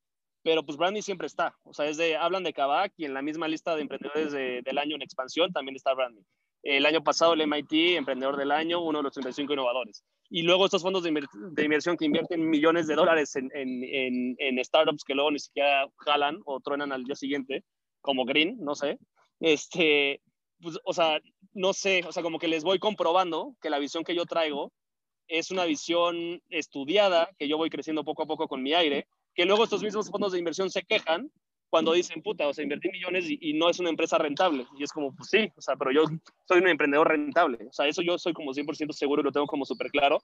pero pues Brandy siempre está, o sea, es de, hablan de Kavak y en la misma lista de emprendedores de, del año en expansión también está Brandy. El año pasado el MIT, Emprendedor del Año, uno de los 35 innovadores y luego estos fondos de, inversión que invierten millones de dólares en, en, en, startups que luego ni siquiera jalan o truenan al día siguiente, como Green, no sé. Este, pues, o sea, no sé, o sea, como que les voy comprobando que la visión que yo traigo es una visión estudiada, que yo voy creciendo poco a poco con mi aire, que luego estos mismos fondos de inversión se quejan cuando dicen, puta, o sea, invertí millones y, no es una empresa rentable. Y es como, pues sí, o sea, pero yo soy un emprendedor rentable. O sea, eso yo soy como 100% seguro y lo tengo como súper claro.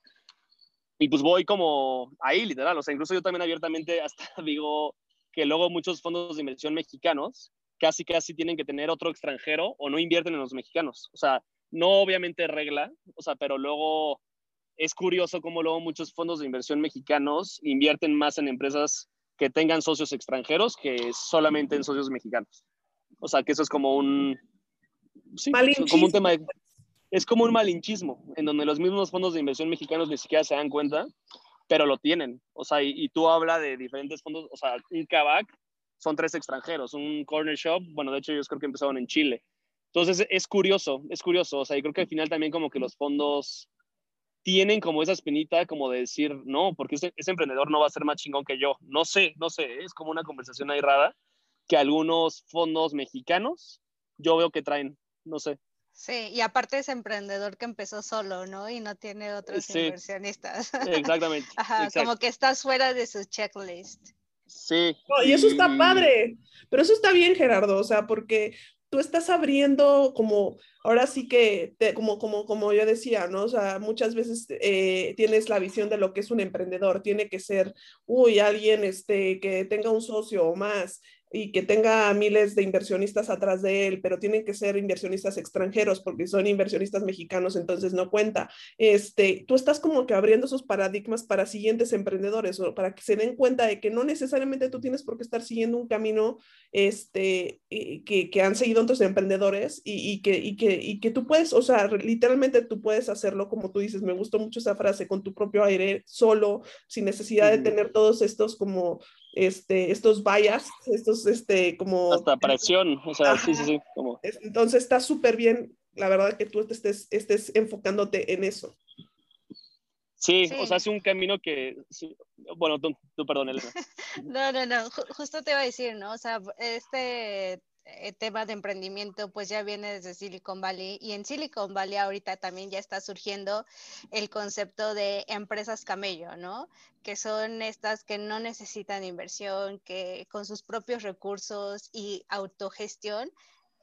Y pues voy como ahí, literal. O sea, incluso yo también abiertamente hasta digo que luego muchos fondos de inversión mexicanos casi casi tienen que tener otro extranjero o no invierten en los mexicanos. O sea, no obviamente regla, o sea, pero luego es curioso cómo luego muchos fondos de inversión mexicanos invierten más en empresas que tengan socios extranjeros que solamente en socios mexicanos. O sea, que eso es como un... Sí, como un tema Es como un malinchismo, en donde los mismos fondos de inversión mexicanos ni siquiera se dan cuenta, pero lo tienen. O sea, y, tú hablas de diferentes fondos, o sea, un Kavak son tres extranjeros, un Corner Shop, bueno, de hecho ellos creo que empezaron en Chile. Entonces es curioso, es curioso, o sea, y creo que al final también como que los fondos tienen como esa espinita como de decir, no, porque ese, emprendedor no va a ser más chingón que yo. No sé, no sé, es como una conversación ahí rara que algunos fondos mexicanos yo veo que traen, no sé. Sí, y aparte es emprendedor que empezó solo, ¿no? Y no tiene otros inversionistas. Exactamente. Ajá, como que estás fuera de su checklist. Sí. y eso está padre, pero eso está bien, Gerardo, o sea, porque tú estás abriendo como, ahora sí que, como, como, como yo decía, ¿no? O sea, muchas veces eh, tienes la visión de lo que es un emprendedor, tiene que ser, uy, alguien este, que tenga un socio o más, y que tenga miles de inversionistas atrás de él, pero tienen que ser inversionistas extranjeros porque son inversionistas mexicanos, entonces no cuenta. Este, tú estás como que abriendo esos paradigmas para siguientes emprendedores o para que se den cuenta de que no necesariamente tú tienes por qué estar siguiendo un camino este, que, que han seguido otros emprendedores y, y, que, y, que, y que tú puedes, o sea, literalmente tú puedes hacerlo como tú dices, me gustó mucho esa frase, con tu propio aire, solo, sin necesidad de tener todos estos como este, estos bias, estos, este, como... Hasta presión, o sea, sí, sí, sí. Como... Entonces está súper bien, la verdad, que tú estés, estés enfocándote en eso. Sí, o sea, es un camino que, bueno, tú, tú perdón, Elena. no, no, no, justo te iba a decir, ¿no? O sea, este tema de emprendimiento pues ya viene desde Silicon Valley y en Silicon Valley ahorita también ya está surgiendo el concepto de empresas camello, ¿no? Que son estas que no necesitan inversión, que con sus propios recursos y autogestión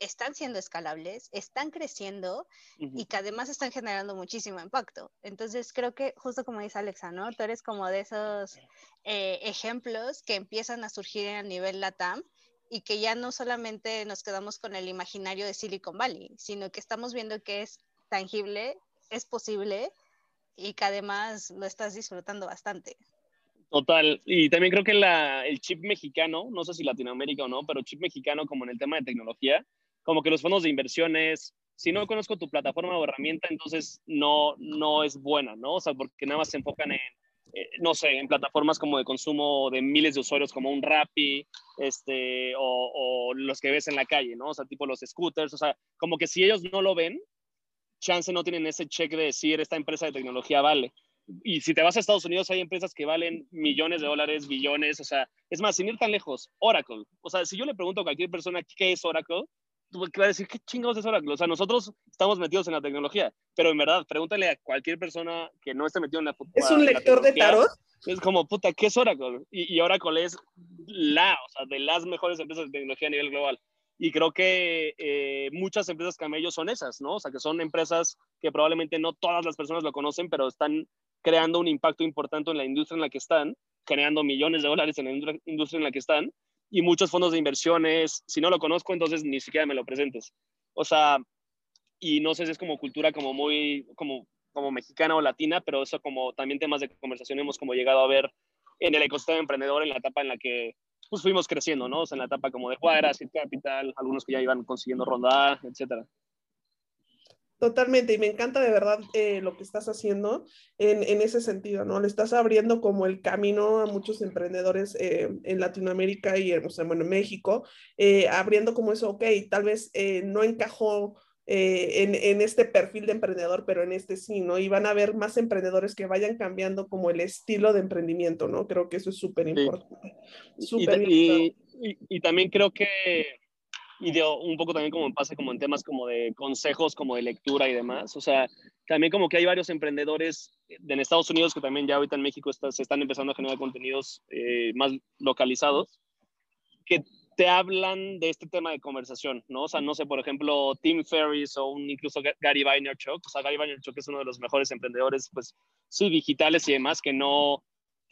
están siendo escalables, están creciendo y que además están generando muchísimo impacto. Entonces creo que justo como dice Alexa, ¿no? Tú eres como de esos eh, ejemplos que empiezan a surgir a nivel LATAM y que ya no solamente nos quedamos con el imaginario de Silicon Valley, sino que estamos viendo que es tangible, es posible y que además lo estás disfrutando bastante. Total, y también creo que el chip mexicano, no sé si Latinoamérica o no, pero chip mexicano como en el tema de tecnología, como que los fondos de inversiones, si no conozco tu plataforma o herramienta, entonces no, no es buena, ¿no? O sea, porque nada más se enfocan en eh, no sé, en plataformas como de consumo de miles de usuarios como un Rappi, este, o, los que ves en la calle, ¿no? O sea, tipo los scooters, o sea, como que si ellos no lo ven, chance no tienen ese check de decir esta empresa de tecnología vale. Y si te vas a Estados Unidos hay empresas que valen millones de dólares, billones, o sea, es más, sin ir tan lejos, Oracle. O sea, si yo le pregunto a cualquier persona qué es Oracle, que va a decir, ¿qué chingados es Oracle? O sea, nosotros estamos metidos en la tecnología, pero en verdad, pregúntale a cualquier persona que no esté metido en la ¿Es un lector de tarot? Es como, puta, ¿qué es Oracle? Y, y, Oracle es la, o sea, de las mejores empresas de tecnología a nivel global. Y creo que eh, muchas empresas camellos son esas, ¿no? O sea, que son empresas que probablemente no todas las personas lo conocen, pero están creando un impacto importante en la industria en la que están, generando millones de dólares en la industria en la que están y muchos fondos de inversiones. Si no lo conozco, entonces ni siquiera me lo presentes. O sea, y no sé si es como cultura como muy, como, como mexicana o latina, pero eso como también temas de conversación hemos como llegado a ver en el ecosistema emprendedor en la etapa en la que pues fuimos creciendo, ¿no? O sea, en la etapa como de cuadras, capital, algunos que ya iban consiguiendo ronda etcétera. Totalmente, y me encanta de verdad eh, lo que estás haciendo en, en, ese sentido, ¿no? Le estás abriendo como el camino a muchos emprendedores eh, en Latinoamérica y en, bueno, en México, eh, abriendo como eso, ok, tal vez no encajó en, en, este perfil de emprendedor, pero en este sí, ¿no? Y van a haber más emprendedores que vayan cambiando como el estilo de emprendimiento, ¿no? Creo que eso es súper importante. y, y, y también creo que y de un poco también como pasa como en temas como de consejos, como de lectura y demás. O sea, también como que hay varios emprendedores en Estados Unidos que también ya ahorita en México se están empezando a generar contenidos eh, más localizados, que te hablan de este tema de conversación, ¿no? O sea, no sé, por ejemplo, Tim Ferriss o un, incluso Gary Vaynerchuk, o sea, Gary Vaynerchuk es uno de los mejores emprendedores, pues, sí, digitales y demás, que no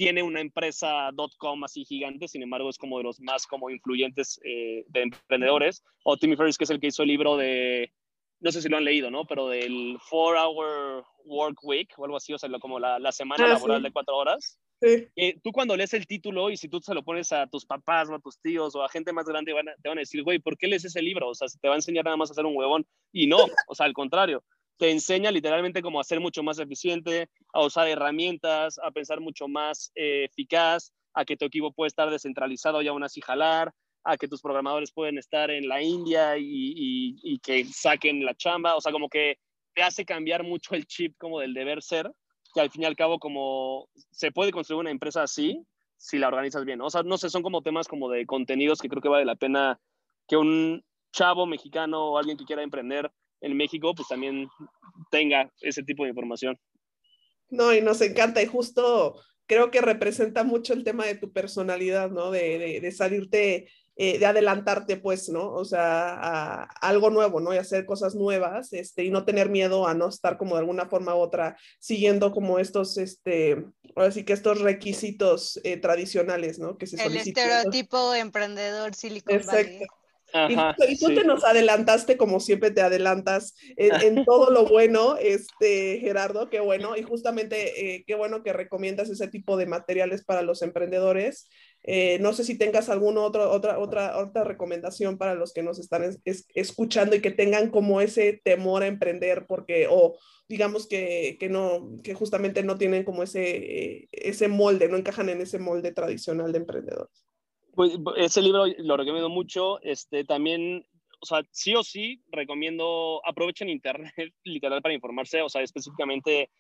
tiene una empresa .com así gigante, sin embargo, es como de los más como influyentes eh, de emprendedores, o Tim Ferriss, que es el que hizo el libro de, no sé si lo han leído, ¿no? Pero del Four Hour Work Week o algo así, o sea, como la, la semana ah, laboral de cuatro horas. Eh, tú cuando lees el título y si tú se lo pones a tus papás o a tus tíos o a gente más grande, van te van a decir, güey, ¿por qué lees ese libro? O sea, te va a enseñar nada más a ser un huevón. Y no, o sea, al contrario, te enseña literalmente cómo a ser mucho más eficiente, a usar herramientas, a pensar mucho más eh, eficaz, a que tu equipo puede estar descentralizado y aún así jalar, a que tus programadores pueden estar en la India y, y que saquen la chamba. O sea, como que te hace cambiar mucho el chip como del deber ser que al fin y al cabo como se puede construir una empresa así si la organizas bien. O sea, no sé, son como temas como de contenidos que creo que vale la pena que un chavo mexicano o alguien que quiera emprender en México, pues también tenga ese tipo de información. No, y nos encanta y justo creo que representa mucho el tema de tu personalidad, ¿no? De, de, de salirte eh, de adelantarte, pues, ¿no? O sea, a, algo nuevo, ¿no? Y hacer cosas nuevas, este, y no tener miedo a no estar como de alguna forma u otra siguiendo como estos, este, ahora sí que estos requisitos eh, tradicionales, ¿no? Que se El estereotipo emprendedor Silicon Valley. Y, tú te nos adelantaste como siempre te adelantas en, todo lo bueno, este, Gerardo, qué bueno. Y justamente eh, qué bueno que recomiendas ese tipo de materiales para los emprendedores. Eh, no sé si tengas alguna otra, otra, otra, otra recomendación para los que nos están escuchando y que tengan como ese temor a emprender porque, o digamos que, que no, que justamente no tienen como ese, ese molde, no encajan en ese molde tradicional de emprendedores. Pues ese libro lo recomiendo mucho. Este, también, o sea, sí o sí recomiendo, aprovechen Internet literal para informarse, o sea, específicamente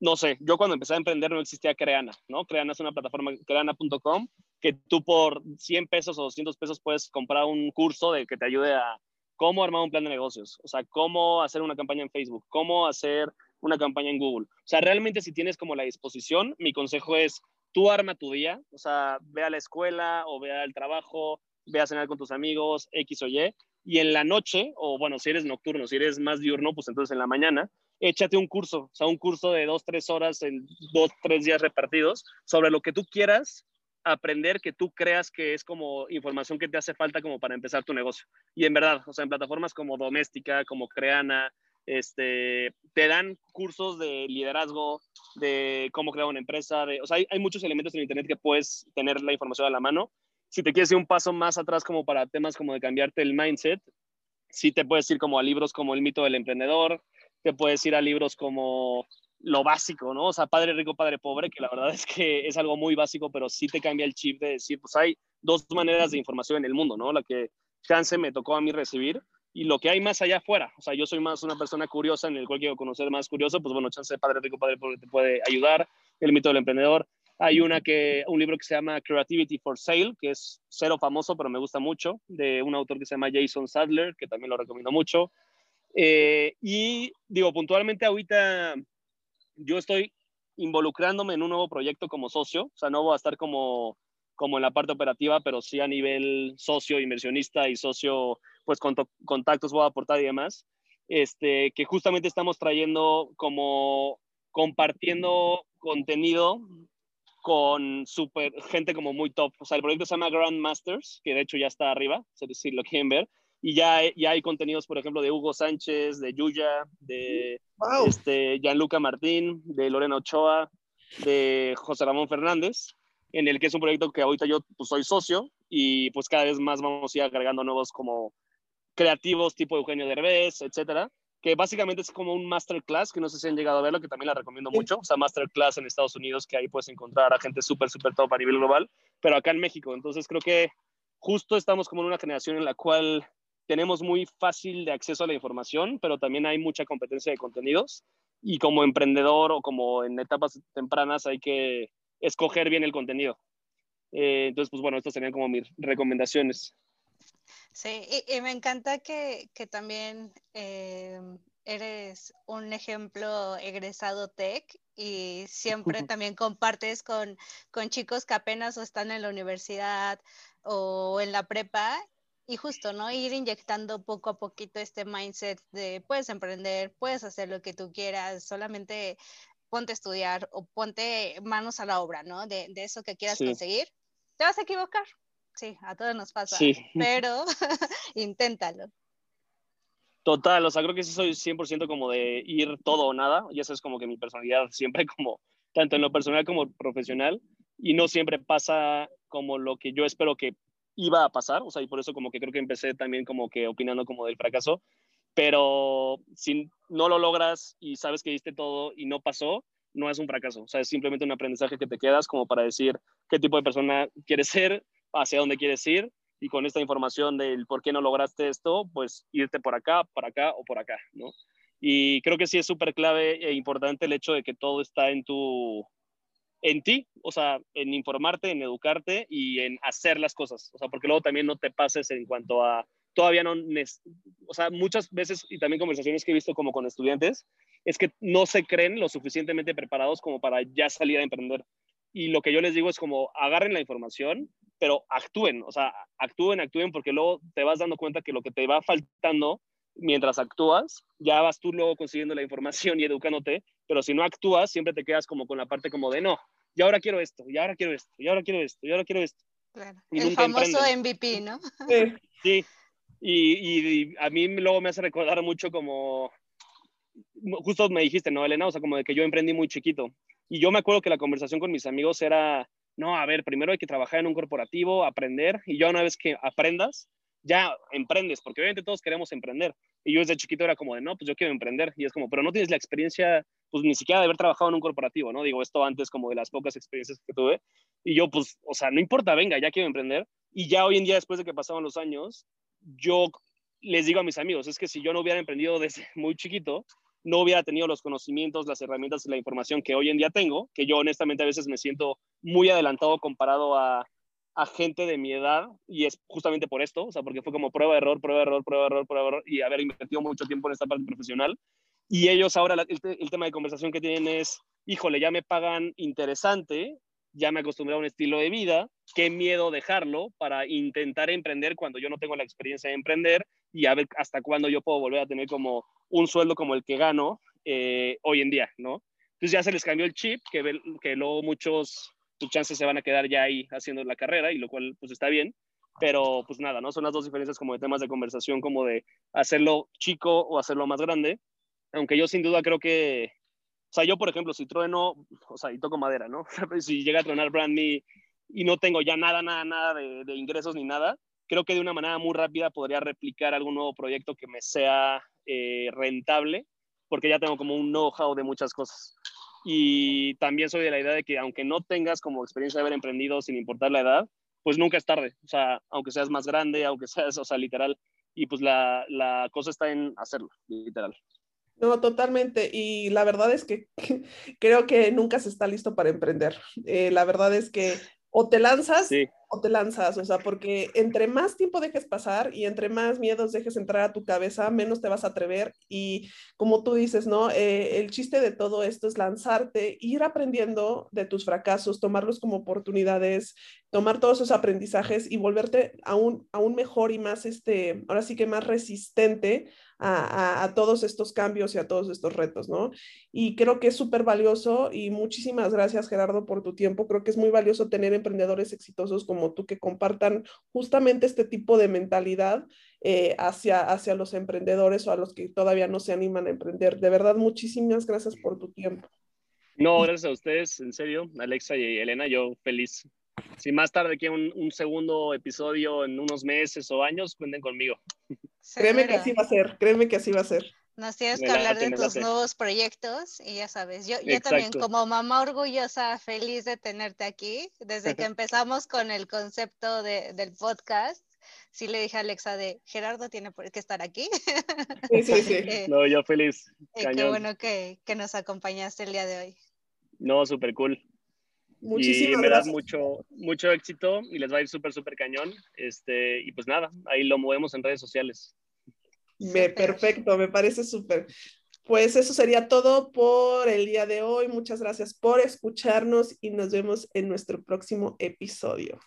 no sé, yo cuando empecé a emprender no existía Creana, ¿no? Creana es una plataforma, creana.com, que tú por 100 pesos o 200 pesos puedes comprar un curso de que te ayude a cómo armar un plan de negocios, o sea, cómo hacer una campaña en Facebook, cómo hacer una campaña en Google. O sea, realmente si tienes como la disposición, mi consejo es tú arma tu día, o sea, ve a la escuela o ve al trabajo, ve a cenar con tus amigos, X o Y, y en la noche, o bueno, si eres nocturno, si eres más diurno, pues entonces en la mañana, échate un curso, o sea, un curso de dos, tres horas en dos, tres días repartidos sobre lo que tú quieras aprender que tú creas que es como información que te hace falta como para empezar tu negocio. Y en verdad, o sea, en plataformas como Doméstica, como Creana, este, te dan cursos de liderazgo, de cómo crear una empresa, de, o sea, hay, hay, muchos elementos en Internet que puedes tener la información a la mano. Si te quieres ir un paso más atrás como para temas como de cambiarte el mindset, sí te puedes ir como a libros como El mito del emprendedor, te puedes ir a libros como lo básico, ¿no? O sea, padre rico, padre pobre, que la verdad es que es algo muy básico, pero sí te cambia el chip de decir, pues hay dos maneras de información en el mundo, ¿no? La que chance me tocó a mí recibir y lo que hay más allá afuera. O sea, yo soy más una persona curiosa en el cual quiero conocer más curioso, pues bueno, chance de padre rico, padre pobre te puede ayudar, el mito del emprendedor. Hay una que, un libro que se llama Creativity for Sale, que es cero famoso, pero me gusta mucho, de un autor que se llama Jason Sadler, que también lo recomiendo mucho. Eh, y digo, puntualmente ahorita yo estoy involucrándome en un nuevo proyecto como socio, o sea, no voy a estar como, como en la parte operativa, pero sí a nivel socio, inversionista y socio, pues con contactos voy a aportar y demás, este, que justamente estamos trayendo como compartiendo contenido con super, gente como muy top. O sea, el proyecto se llama Grandmasters, que de hecho ya está arriba, si lo quieren ver, y ya, ya hay contenidos, por ejemplo, de Hugo Sánchez, de Yuya, de este, Gianluca Martín, de Lorena Ochoa, de José Ramón Fernández, en el que es un proyecto que ahorita yo pues, soy socio y pues cada vez más vamos a ir agregando nuevos como creativos tipo Eugenio Derbez, etcétera, que básicamente es como un masterclass, que no sé si han llegado a verlo, que también la recomiendo mucho, o sea, masterclass en Estados Unidos, que ahí puedes encontrar a gente súper, súper top a nivel global, pero acá en México, entonces creo que justo estamos como en una generación en la cual tenemos muy fácil de acceso a la información, pero también hay mucha competencia de contenidos y como emprendedor o como en etapas tempranas hay que escoger bien el contenido. Eh, entonces, pues bueno, estas serían como mis recomendaciones. Sí, y, me encanta que, que también eh, eres un ejemplo egresado tech y siempre también compartes con, con chicos que apenas están en la universidad o en la prepa y justo, ¿no? Ir inyectando poco a poquito este mindset de puedes emprender, puedes hacer lo que tú quieras, solamente ponte a estudiar o ponte manos a la obra, ¿no? De, de eso que quieras conseguir. Te vas a equivocar, sí, a todos nos pasa, sí. pero inténtalo. Total, o sea, creo que sí soy 100% como de ir todo o nada, y esa es como que mi personalidad siempre como, tanto en lo personal como profesional, y no siempre pasa como lo que yo espero que iba a pasar, o sea, y por eso como que creo que empecé también como que opinando como del fracaso, pero si no lo logras y sabes que diste todo y no pasó, no es un fracaso, o sea, es simplemente un aprendizaje que te quedas como para decir qué tipo de persona quieres ser, hacia dónde quieres ir y con esta información del por qué no lograste esto, pues irte por acá, para acá o por acá, ¿no? Y creo que sí es súper clave e importante el hecho de que todo está en tu, en ti, o sea, en informarte, en educarte y en hacer las cosas, o sea, porque luego también no te pases en cuanto a, todavía no, o sea, muchas veces y también conversaciones que he visto como con estudiantes, es que no se creen lo suficientemente preparados como para ya salir a emprender. Y lo que yo les digo es como agarren la información, pero actúen, o sea, actúen, actúen, porque luego te vas dando cuenta que lo que te va faltando mientras actúas, ya vas tú luego consiguiendo la información y educándote, pero si no actúas, siempre te quedas como con la parte como de no, y ahora quiero esto, y ahora quiero esto, y ahora quiero esto, y ahora quiero esto. Claro. El famoso MVP, ¿no? Sí, sí. Y, y, a mí luego me hace recordar mucho como, justo me dijiste, ¿no, Elena? O sea, como de que yo emprendí muy chiquito. Y yo me acuerdo que la conversación con mis amigos era, no, a ver, primero hay que trabajar en un corporativo, aprender, y ya una vez que aprendas, ya emprendes, porque obviamente todos queremos emprender. Y yo desde chiquito era como de, no, pues yo quiero emprender. Y es como, pero no tienes la experiencia, pues ni siquiera de haber trabajado en un corporativo, ¿no? Digo, esto antes como de las pocas experiencias que tuve. Y yo, pues, o sea, no importa, venga, ya quiero emprender. Y ya hoy en día, después de que pasaban los años, yo les digo a mis amigos, es que si yo no hubiera emprendido desde muy chiquito, no hubiera tenido los conocimientos, las herramientas y la información que hoy en día tengo, que yo honestamente a veces me siento muy adelantado comparado a, a gente de mi edad y es justamente por esto, o sea, porque fue como prueba, error, prueba, error, prueba, error, prueba, error y haber invertido mucho tiempo en esta parte profesional. Y ellos ahora el, el, tema de conversación que tienen es, híjole, ya me pagan interesante, ya me acostumbré a un estilo de vida, qué miedo dejarlo para intentar emprender cuando yo no tengo la experiencia de emprender y a ver hasta cuándo yo puedo volver a tener como un sueldo como el que gano eh, hoy en día, ¿no? Entonces ya se les cambió el chip, que, que luego muchos, tus chances se van a quedar ya ahí haciendo la carrera y lo cual pues está bien, pero pues nada, ¿no? Son las dos diferencias como de temas de conversación, como de hacerlo chico o hacerlo más grande, aunque yo sin duda creo que, o sea, yo por ejemplo, si trueno, o sea, y toco madera, ¿no? si llega a tronar Brand Me y no tengo ya nada, nada, nada de, de ingresos ni nada, creo que de una manera muy rápida podría replicar algún nuevo proyecto que me sea eh, rentable, porque ya tengo como un know-how de muchas cosas. Y también soy de la idea de que aunque no tengas como experiencia de haber emprendido sin importar la edad, pues nunca es tarde. O sea, aunque seas más grande, aunque seas, o sea, literal. Y pues la, la cosa está en hacerlo, literal. No, totalmente. Y la verdad es que creo que nunca se está listo para emprender. Eh, la verdad es que o te lanzas sí o te lanzas, o sea, porque entre más tiempo dejes pasar y entre más miedos dejes entrar a tu cabeza, menos te vas a atrever. Y como tú dices, ¿no? Eh, el chiste de todo esto es lanzarte, ir aprendiendo de tus fracasos, tomarlos como oportunidades, tomar todos esos aprendizajes y volverte aún, aún mejor y más, este, ahora sí que más resistente a, todos estos cambios y a todos estos retos, ¿no? Y creo que es súper valioso y muchísimas gracias Gerardo por tu tiempo. Creo que es muy valioso tener emprendedores exitosos como tú que compartan justamente este tipo de mentalidad eh, hacia, hacia los emprendedores o a los que todavía no se animan a emprender. De verdad, muchísimas gracias por tu tiempo. No, gracias a ustedes, en serio, Alexa y Elena, yo feliz. Si más tarde quieren un, un segundo episodio en unos meses o años, cuenten conmigo. Créeme que así va a ser, créeme que así va a ser. Nos tienes que hablar de tus nuevos proyectos y ya sabes, yo, yo también como mamá orgullosa, feliz de tenerte aquí. Desde que empezamos con el concepto de, del podcast, sí le dije a Alexa de Gerardo tiene que estar aquí. Sí, sí, sí. Eh, no, yo feliz. Eh, qué bueno que, que, nos acompañaste el día de hoy. No, súper cool. Muchísimas y me das mucho, mucho éxito y les va a ir súper, súper cañón. Este, y pues nada, ahí lo movemos en redes sociales. Me, perfecto, me parece súper. pues eso sería todo por el día de hoy. Muchas gracias por escucharnos y nos vemos en nuestro próximo episodio.